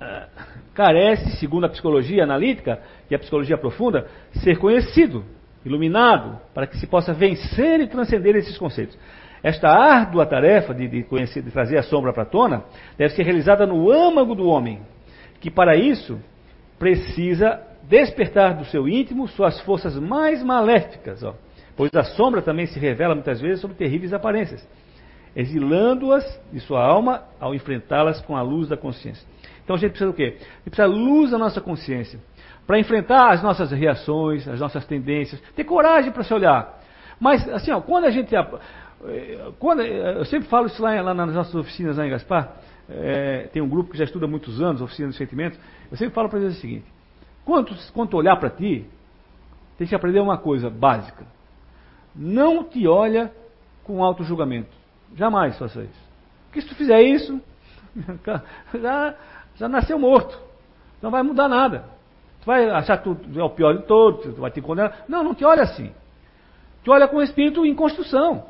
ah, carece, segundo a psicologia analítica e a psicologia profunda, ser conhecido, iluminado, para que se possa vencer e transcender esses conceitos. Esta árdua tarefa de, de, conhecer, de trazer a sombra para a tona deve ser realizada no âmago do homem, que para isso precisa despertar do seu íntimo suas forças mais maléficas, ó, pois a sombra também se revela muitas vezes sob terríveis aparências, exilando-as de sua alma ao enfrentá-las com a luz da consciência. Então a gente precisa do quê? A gente precisa da luz da nossa consciência para enfrentar as nossas reações, as nossas tendências, ter coragem para se olhar. Mas assim, ó, quando a gente eh, quando, eh, eu sempre falo isso lá, lá nas nossas oficinas lá em Gaspar, é, tem um grupo que já estuda há muitos anos, oficina dos sentimentos, eu sempre falo para eles o seguinte, quando, quando olhar para ti, tem que aprender uma coisa básica. Não te olha com auto-julgamento. Jamais faça isso. Porque se tu fizer isso, já, já nasceu morto. Não vai mudar nada. Tu vai achar que tu é o pior de todos, tu vai te condenar. Não, não te olha assim. Te olha com o espírito em construção,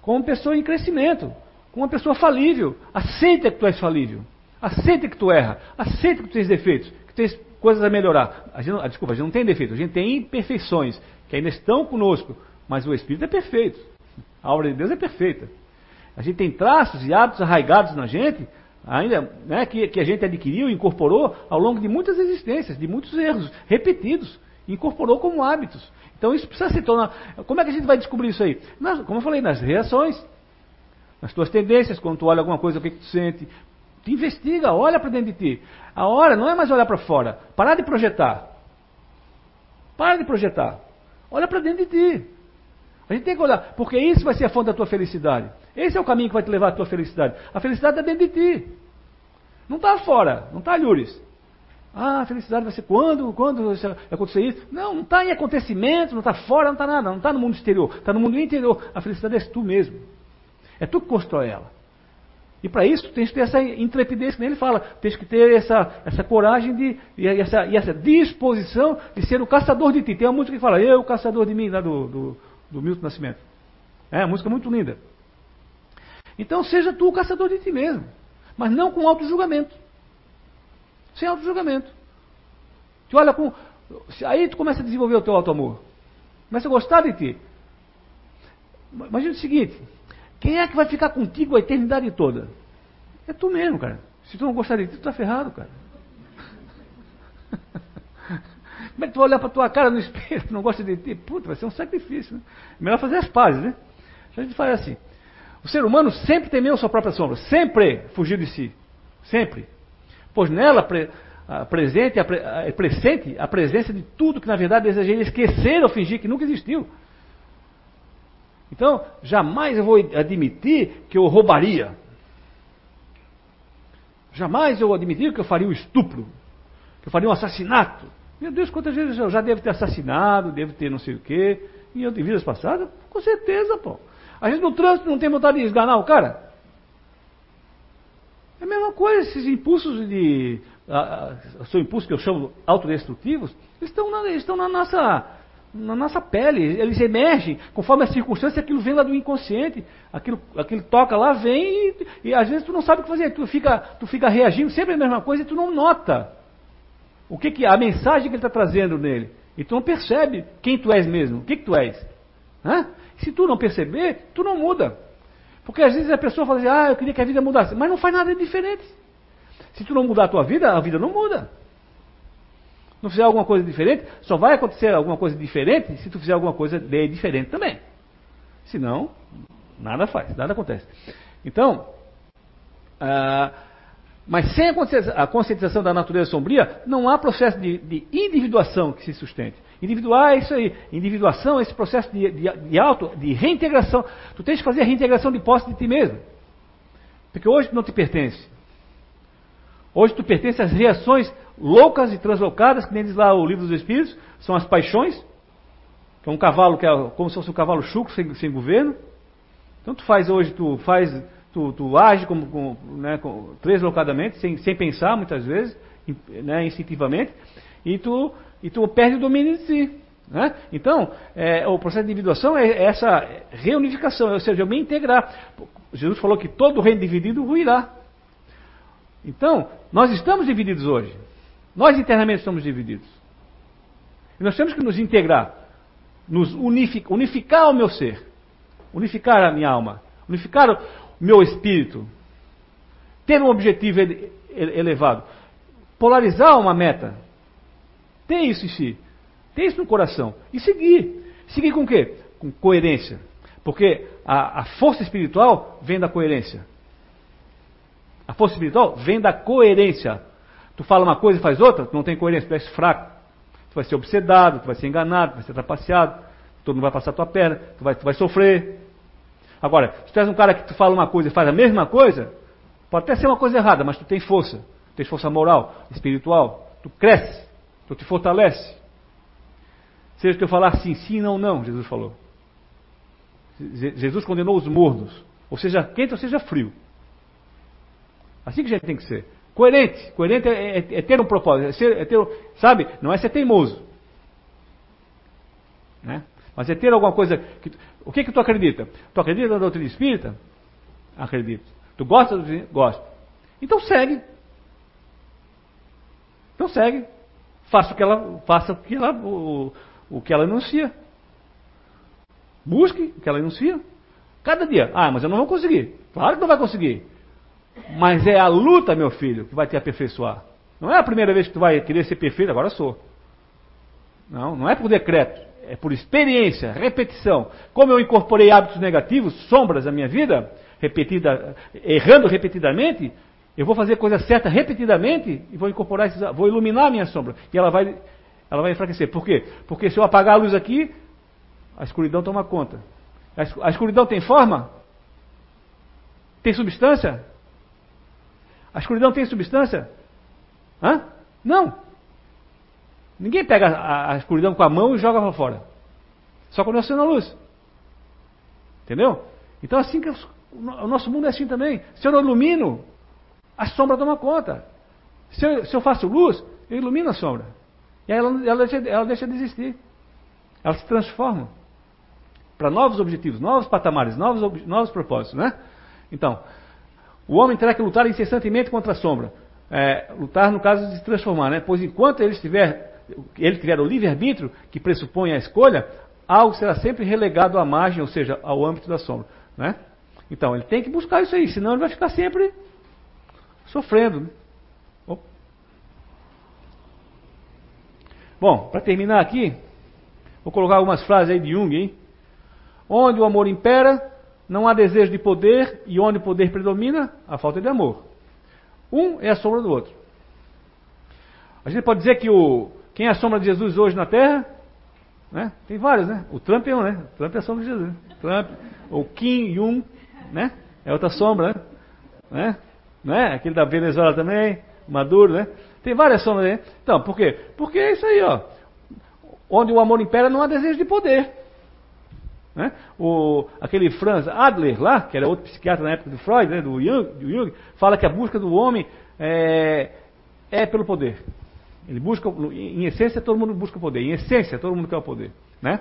como pessoa em crescimento, como uma pessoa falível. Aceita que tu és falível. Aceita que tu erra. Aceita que tu tens defeitos, que tu tens coisas a melhorar. A gente, ah, desculpa, a gente não tem defeito, a gente tem imperfeições que ainda estão conosco, mas o espírito é perfeito. A obra de Deus é perfeita. A gente tem traços e hábitos arraigados na gente, ainda né, que, que a gente adquiriu e incorporou ao longo de muitas existências, de muitos erros repetidos, incorporou como hábitos. Então isso precisa se tornar. Como é que a gente vai descobrir isso aí? Nas, como eu falei, nas reações, nas tuas tendências, quando tu olha alguma coisa, o que, que tu sente. Investiga, olha para dentro de ti. A hora não é mais olhar para fora. Parar de projetar. Para de projetar. Olha para dentro de ti. A gente tem que olhar, porque isso vai ser a fonte da tua felicidade. Esse é o caminho que vai te levar à tua felicidade. A felicidade está dentro de ti. Não está fora, não está Lures. Ah, a felicidade vai ser quando? Quando acontecer isso? Não, não está em acontecimento, não está fora, não está nada, não está no mundo exterior, está no mundo interior. A felicidade é tu mesmo. É tu que constrói ela. E para isso tens que ter essa intrepidez que nem ele fala, tens que ter essa, essa coragem de, e, essa, e essa disposição de ser o caçador de ti. Tem uma música que fala, eu, o caçador de mim, lá do, do, do Milton Nascimento. É uma música muito linda. Então seja tu o caçador de ti mesmo, mas não com auto-julgamento. Sem auto-julgamento. Tu olha com. Aí tu começa a desenvolver o teu auto-amor. Começa a gostar de ti. Imagina o seguinte: quem é que vai ficar contigo a eternidade toda? É tu mesmo, cara. Se tu não gostar de ti, tu tá ferrado, cara. Como é que tu vai olhar pra tua cara no espelho não gosta de ti? Puta, vai ser um sacrifício, né? Melhor fazer as pazes, né? A gente faz assim. O ser humano sempre temeu sua própria sombra, sempre fugiu de si. Sempre. Pois nela pre, a, presente, a, a, é presente a presença de tudo que na verdade desejaria esquecer ou fingir que nunca existiu. Então, jamais eu vou admitir que eu roubaria. Jamais eu admitir que eu faria um estupro, que eu faria um assassinato. Meu Deus, quantas vezes eu já devo ter assassinado, devo ter não sei o quê, em vidas passadas? Com certeza, pô. A gente no trânsito não tem vontade de esganar o cara? É a mesma coisa, esses impulsos de. A, a, são impulsos que eu chamo autodestrutivos, estão na, estão na nossa na nossa pele, eles emergem conforme a circunstância, aquilo vem lá do inconsciente, aquilo, aquilo toca lá, vem e, e às vezes tu não sabe o que fazer, tu fica, tu fica reagindo sempre a mesma coisa e tu não nota o que, que a mensagem que ele está trazendo nele. E tu não percebe quem tu és mesmo, o que, que tu és. Hã? Se tu não perceber, tu não muda. Porque às vezes a pessoa fala assim, ah, eu queria que a vida mudasse, mas não faz nada diferente. Se tu não mudar a tua vida, a vida não muda não fizer alguma coisa diferente, só vai acontecer alguma coisa diferente se tu fizer alguma coisa de diferente também. Senão, nada faz, nada acontece. Então, ah, mas sem a conscientização da natureza sombria, não há processo de, de individuação que se sustente. Individuar é isso aí. Individuação é esse processo de, de, de auto, de reintegração. Tu tens que fazer a reintegração de posse de ti mesmo. Porque hoje não te pertence. Hoje tu pertence às reações loucas e translocadas, que nem diz lá o livro dos Espíritos, são as paixões, que é um cavalo que é como se fosse um cavalo chucro sem, sem governo. Então tu faz hoje, tu faz, tu, tu age como, né, como, deslocadamente, sem, sem pensar muitas vezes, né, instintivamente, e tu, e tu perde o domínio de si. Né? Então, é, o processo de individuação é essa reunificação, ou seja, eu me integrar. Jesus falou que todo reino dividido ruirá. Então, nós estamos divididos hoje. Nós internamente estamos divididos. E nós temos que nos integrar, nos unificar, unificar o meu ser, unificar a minha alma, unificar o meu espírito, ter um objetivo elevado, polarizar uma meta, ter isso em si, ter isso no coração e seguir. Seguir com o quê? Com coerência. Porque a, a força espiritual vem da coerência. A força espiritual vem da coerência. Tu fala uma coisa e faz outra, tu não tem coerência, tu és fraco. Tu vai ser obsedado, tu vai ser enganado, tu vai ser trapaceado, todo mundo vai passar tua perna, tu vai, tu vai sofrer. Agora, se tu és um cara que tu fala uma coisa e faz a mesma coisa, pode até ser uma coisa errada, mas tu tem força. Tu tens força moral, espiritual. Tu cresce, tu te fortalece. Seja que eu falar sim, sim, não, não, Jesus falou. Jesus condenou os mornos, ou seja quente ou seja frio. Assim que a gente tem que ser. Coerente. Coerente é, é, é ter um propósito. É ser, é ter, sabe? Não é ser teimoso. Né? Mas é ter alguma coisa. Que, o que, que tu acredita? Tu acredita na doutrina espírita? Acredito. Tu gosta do doutrina? Gosto. Então segue. Então segue. Faça o que ela, faça o que ela, o, o que ela anuncia. Busque o que ela anuncia. Cada dia. Ah, mas eu não vou conseguir. Claro que não vai conseguir. Mas é a luta, meu filho, que vai te aperfeiçoar. Não é a primeira vez que tu vai querer ser perfeito, agora sou. Não, não é por decreto, é por experiência, repetição. Como eu incorporei hábitos negativos, sombras na minha vida, repetida, errando repetidamente, eu vou fazer coisa certa repetidamente e vou incorporar, esses, vou iluminar a minha sombra. E ela vai, ela vai enfraquecer. Por quê? Porque se eu apagar a luz aqui, a escuridão toma conta. A escuridão tem forma? Tem substância? A escuridão tem substância? Hã? Não. Ninguém pega a, a escuridão com a mão e joga para fora. Só quando eu acendo a luz. Entendeu? Então assim que o nosso mundo é assim também. Se eu não ilumino, a sombra toma conta. Se eu, se eu faço luz, eu ilumino a sombra. E aí ela, ela, deixa, ela deixa de existir. Ela se transforma para novos objetivos, novos patamares, novos, novos propósitos, né? Então, o homem terá que lutar incessantemente contra a sombra. É, lutar no caso de se transformar, né? Pois enquanto ele estiver, ele tiver o livre-arbítrio, que pressupõe a escolha, algo será sempre relegado à margem, ou seja, ao âmbito da sombra. Né? Então, ele tem que buscar isso aí, senão ele vai ficar sempre sofrendo. Né? Bom, para terminar aqui, vou colocar algumas frases aí de Jung, hein? Onde o amor impera, não há desejo de poder, e onde o poder predomina, a falta de amor. Um é a sombra do outro. A gente pode dizer que o, quem é a sombra de Jesus hoje na Terra? Né? Tem vários, né? O Trump é um, né? O Trump é a sombra de Jesus. Trump, o Kim Jong, né? É outra sombra, né? né? né? Aquele da Venezuela também, Maduro, né? Tem várias sombras aí. Então, por quê? Porque é isso aí, ó. Onde o amor impera, não há desejo de poder. Né? O, aquele Franz Adler lá, que era outro psiquiatra na época do Freud, né, do, Jung, do Jung, fala que a busca do homem é, é pelo poder. Ele busca, em essência, todo mundo busca o poder. Em essência, todo mundo quer o poder. Né?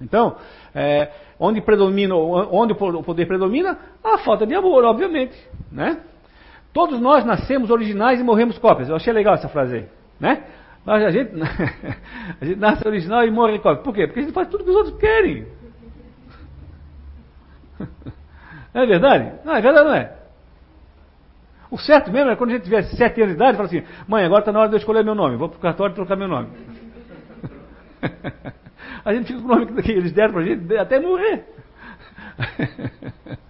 Então, é, onde, predomina, onde o poder predomina, a falta de amor, obviamente. Né? Todos nós nascemos originais e morremos cópias. Eu achei legal essa frase aí. Né? Mas a gente, a gente nasce original e morre cópia. Por quê? Porque a gente faz tudo que os outros querem. Não é verdade? Não, é verdade não é? O certo mesmo é quando a gente tiver sete anos de idade, fala assim, mãe, agora está na hora de eu escolher meu nome, vou para o cartório trocar meu nome. a gente fica com o nome que eles deram para a gente até morrer.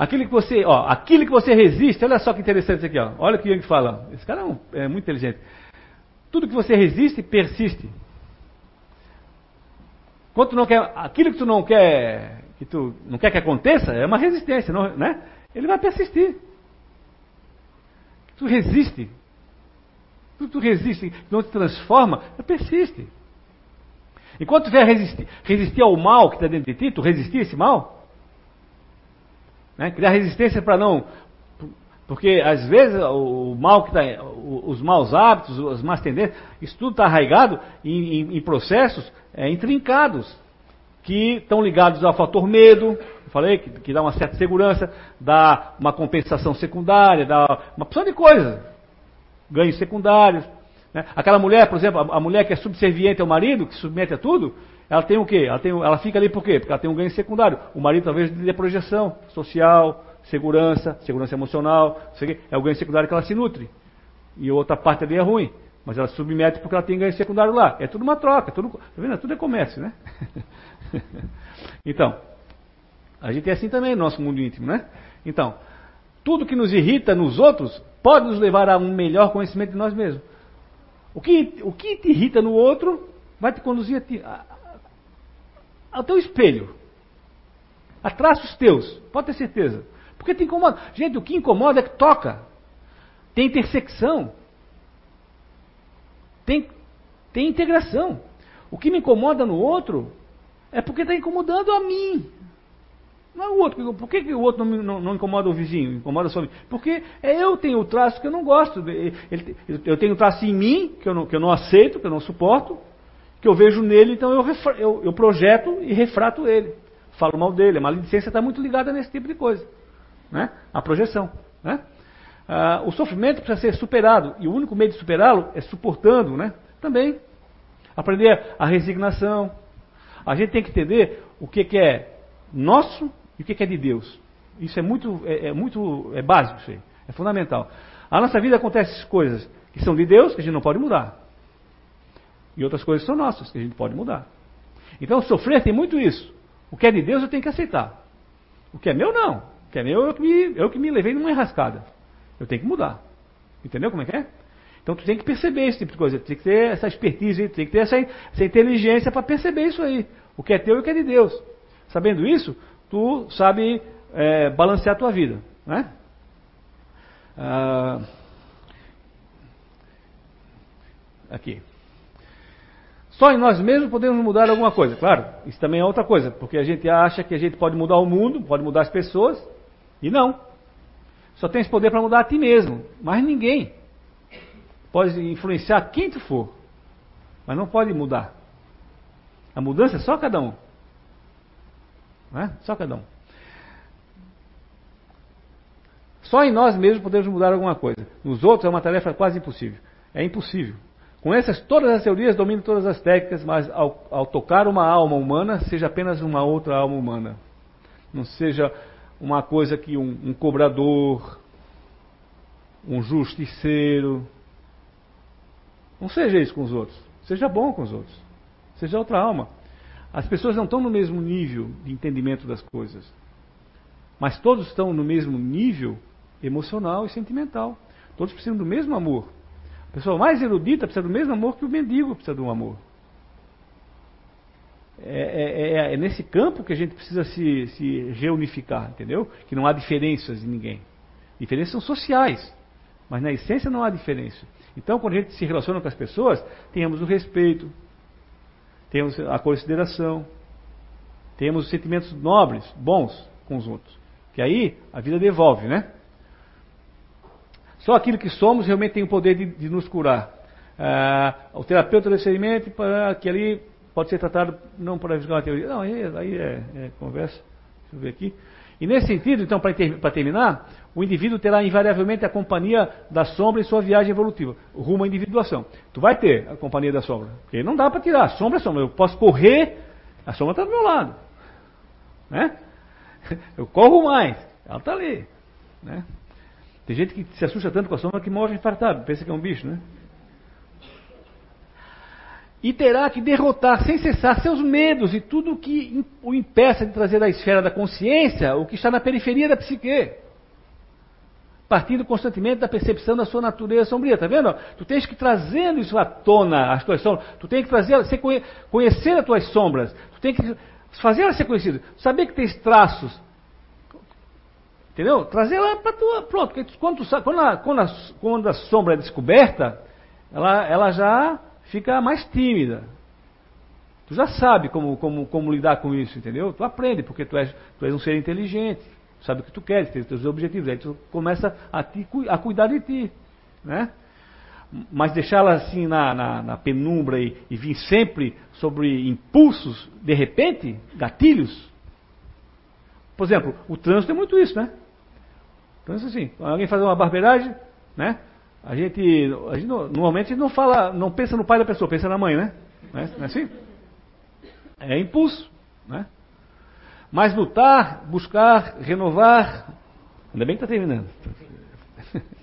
Aquilo que você, ó, aquilo que você resiste, olha só que interessante isso aqui, ó. Olha o que Jung fala. Esse cara é, um, é muito inteligente. Tudo que você resiste, persiste. Quando tu não quer, aquilo que tu não quer, que tu não quer que aconteça, é uma resistência, não, né? Ele vai persistir. Tu resiste. Tu, tu resiste, não te transforma, persiste. Enquanto tu vier resistir, resistir ao mal que está dentro de ti, tu resistir esse mal, né? criar resistência para não. Porque às vezes o, mal que está. Os maus hábitos, as más tendências, isso tudo está arraigado em, em, em processos é, intrincados, que estão ligados ao fator medo, falei, que, que, dá uma certa segurança, dá uma compensação secundária, dá uma opção de coisas, ganhos secundários. Né? Aquela mulher, por exemplo, a, a, mulher que é subserviente ao marido, que submete a tudo, ela tem o quê? Ela, tem, ela fica ali por quê? Porque ela tem um ganho secundário. O marido talvez dê projeção social, segurança, segurança emocional, é o ganho secundário que ela se nutre. E outra parte ali é ruim. Mas ela submete porque ela tem ganho secundário lá. É tudo uma troca, tudo, tá vendo? Tudo é comércio, né? então, a gente é assim também no nosso mundo íntimo, né? Então, tudo que nos irrita nos outros pode nos levar a um melhor conhecimento de nós mesmos. O que, o que te irrita no outro vai te conduzir a ti, a, ao teu espelho. A traços teus, pode ter certeza. Porque te incomoda. Gente, o que incomoda é que toca. Tem intersecção. Tem, tem integração. O que me incomoda no outro é porque está incomodando a mim. Não é o outro. Por que, que o outro não, não, não, incomoda o vizinho? Incomoda só mim? Porque eu tenho o traço que eu não gosto. Eu tenho o traço em mim que eu, não, que eu não aceito, que eu não suporto, que eu vejo nele, então eu, eu, eu projeto e refrato ele. Falo mal dele. A maledicência está muito ligada nesse tipo de coisa. Né? A projeção. Né? Ah, o sofrimento precisa ser superado. E o único meio de superá-lo é suportando né? também. Aprender a resignação. A gente tem que entender o que, que é nosso e o que é de Deus? Isso é muito, é, é muito é básico, isso aí. É fundamental. A nossa vida acontece coisas que são de Deus, que a gente não pode mudar. E outras coisas são nossas, que a gente pode mudar. Então, sofrer tem muito isso. O que é de Deus eu tenho que aceitar. O que é meu, não. O que é meu, eu que me, eu que me levei numa enrascada. Eu tenho que mudar. Entendeu como é que é? Então tu tem que perceber esse tipo de coisa, tem que ter essa expertise, tem que ter essa, essa inteligência para perceber isso aí. O que é teu e o que é de Deus. Sabendo isso, tu sabe é, balancear a tua vida. Né? Ah, aqui. Só em nós mesmos podemos mudar alguma coisa. Claro, isso também é outra coisa, porque a gente acha que a gente pode mudar o mundo, pode mudar as pessoas, e não. Só esse poder para mudar a ti mesmo, mas ninguém. Pode influenciar quem tu for, mas não pode mudar. A mudança é só cada um. Né? Só cada um. Só em nós mesmos podemos mudar alguma coisa. Nos outros é uma tarefa quase impossível. É impossível. Com essas todas as teorias, domino todas as técnicas, mas ao, ao, tocar uma alma humana, seja apenas uma outra alma humana. Não seja uma coisa que um, um cobrador, um justiceiro. Não seja isso com os outros. Seja bom com os outros. Seja outra alma. As pessoas não estão no mesmo nível de entendimento das coisas, mas todos estão no mesmo nível emocional e sentimental. Todos precisam do mesmo amor. A pessoa mais erudita precisa do mesmo amor que o mendigo precisa do amor. É, é, é, é, nesse campo que a gente precisa se, se reunificar, entendeu? Que não há diferenças em ninguém. Diferenças são sociais, mas na essência não há diferença. Então, quando a gente se relaciona com as pessoas, tenhamos o respeito, temos a consideração, temos os sentimentos nobres, bons com os outros. Que aí a vida devolve, né? Só aquilo que somos realmente tem o poder de, de nos curar. Ah, o terapeuta do experimento, que ali pode ser tratado não para buscar uma teoria. Não, aí, aí é, é, conversa. Deixa eu ver aqui. E nesse sentido, então, para ter, terminar, o indivíduo terá invariavelmente a companhia da sombra em sua viagem evolutiva, rumo à individuação. Tu vai ter a companhia da sombra, porque não dá para tirar. A sombra é sombra. Eu posso correr, a sombra está do meu lado. Né? Eu corro mais, ela está ali. Né? Tem gente que se assusta tanto com a sombra que morre infartado, pensa que é um bicho, né? E terá que derrotar sem cessar seus medos e tudo o que o impeça de trazer da esfera da consciência o que está na periferia da psique. Partindo constantemente da percepção da sua natureza sombria, tá vendo? Tu tens que trazendo isso à tona, as tuas sombras. Tu tens que trazer, conhecer as tuas sombras. Tu tens que fazer elas ser conhecidas. Saber que tens traços. Entendeu? Trazer ela para tua. Pronto. Quando, tu, quando, a, quando, a, quando a sombra é descoberta, ela, ela já fica mais tímida. Tu já sabe como, como, como lidar com isso, entendeu? Tu aprende, porque tu és, tu és um ser inteligente, sabe o que tu queres, tem os teus objetivos, aí tu começa a, ti, a cuidar de ti, né? Mas deixá-la assim na, na, na penumbra e, e, vir sempre sobre impulsos, de repente, gatilhos. Por exemplo, o trânsito é muito isso, né? O trânsito assim, alguém faz uma barbeiragem, né? A gente, a gente normalmente não fala, não pensa no pai da pessoa, pensa na mãe, né? Não é, não é assim? É impulso, né? Mas lutar, buscar, renovar, ainda bem que está terminando.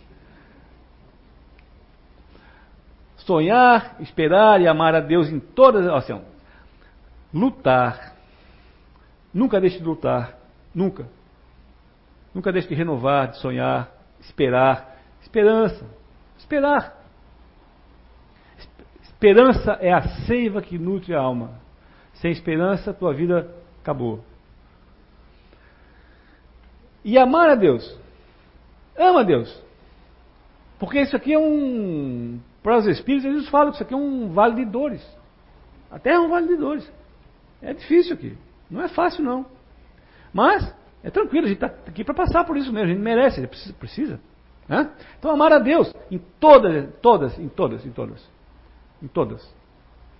sonhar, esperar e amar a Deus em todas as. Assim, lutar. Nunca deixe de lutar. Nunca. Nunca deixe de renovar, de sonhar, esperar. Esperança. Esperar. Esperança é a seiva que nutre a alma. Sem esperança, tua vida acabou. E amar a Deus. Ama a Deus. Porque isso aqui é um. Para os espíritos, eles falam que isso aqui é um vale de dores. A terra é um vale de dores. É difícil aqui. Não é fácil, não. Mas, é tranquilo, a gente está aqui para passar por isso mesmo. A gente merece, a gente precisa. Né? Então, amar a Deus em todas, todas, em todas, em todas. Em todas.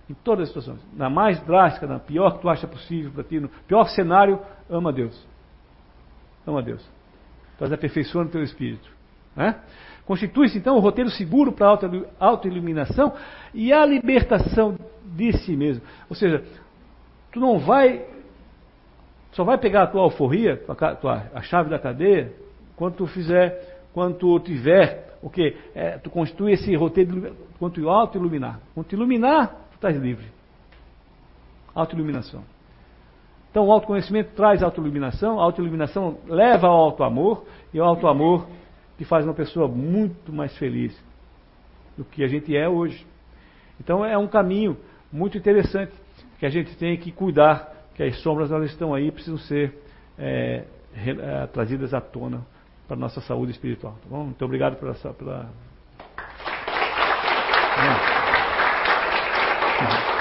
Em todas as situações. Na mais drástica, na pior que tu acha possível para ti, no pior cenário, ama a Deus. Ama a Deus. Estás aperfeiçoando o teu espírito. Né? Constitui-se então o um roteiro seguro para a autoiluminação e a libertação de si mesmo. Ou seja, tu não vai, só vai pegar a tua alforria, a, tua, a chave da cadeia, quando tu fizer, quando tu tiver, o que? É, tu constitui esse roteiro, quando tu auto-iluminar. Quando tu iluminar, tu estás livre. Autoiluminação. Então o autoconhecimento traz autoiluminação, a autoiluminação leva ao auto-amor, e o auto-amor que faz uma pessoa muito mais feliz do que a gente é hoje. Então é um caminho muito interessante que a gente tem que cuidar, que as sombras elas estão aí, precisam ser é, é, trazidas à tona para a nossa saúde espiritual. Tá bom? Muito obrigado pela. pela...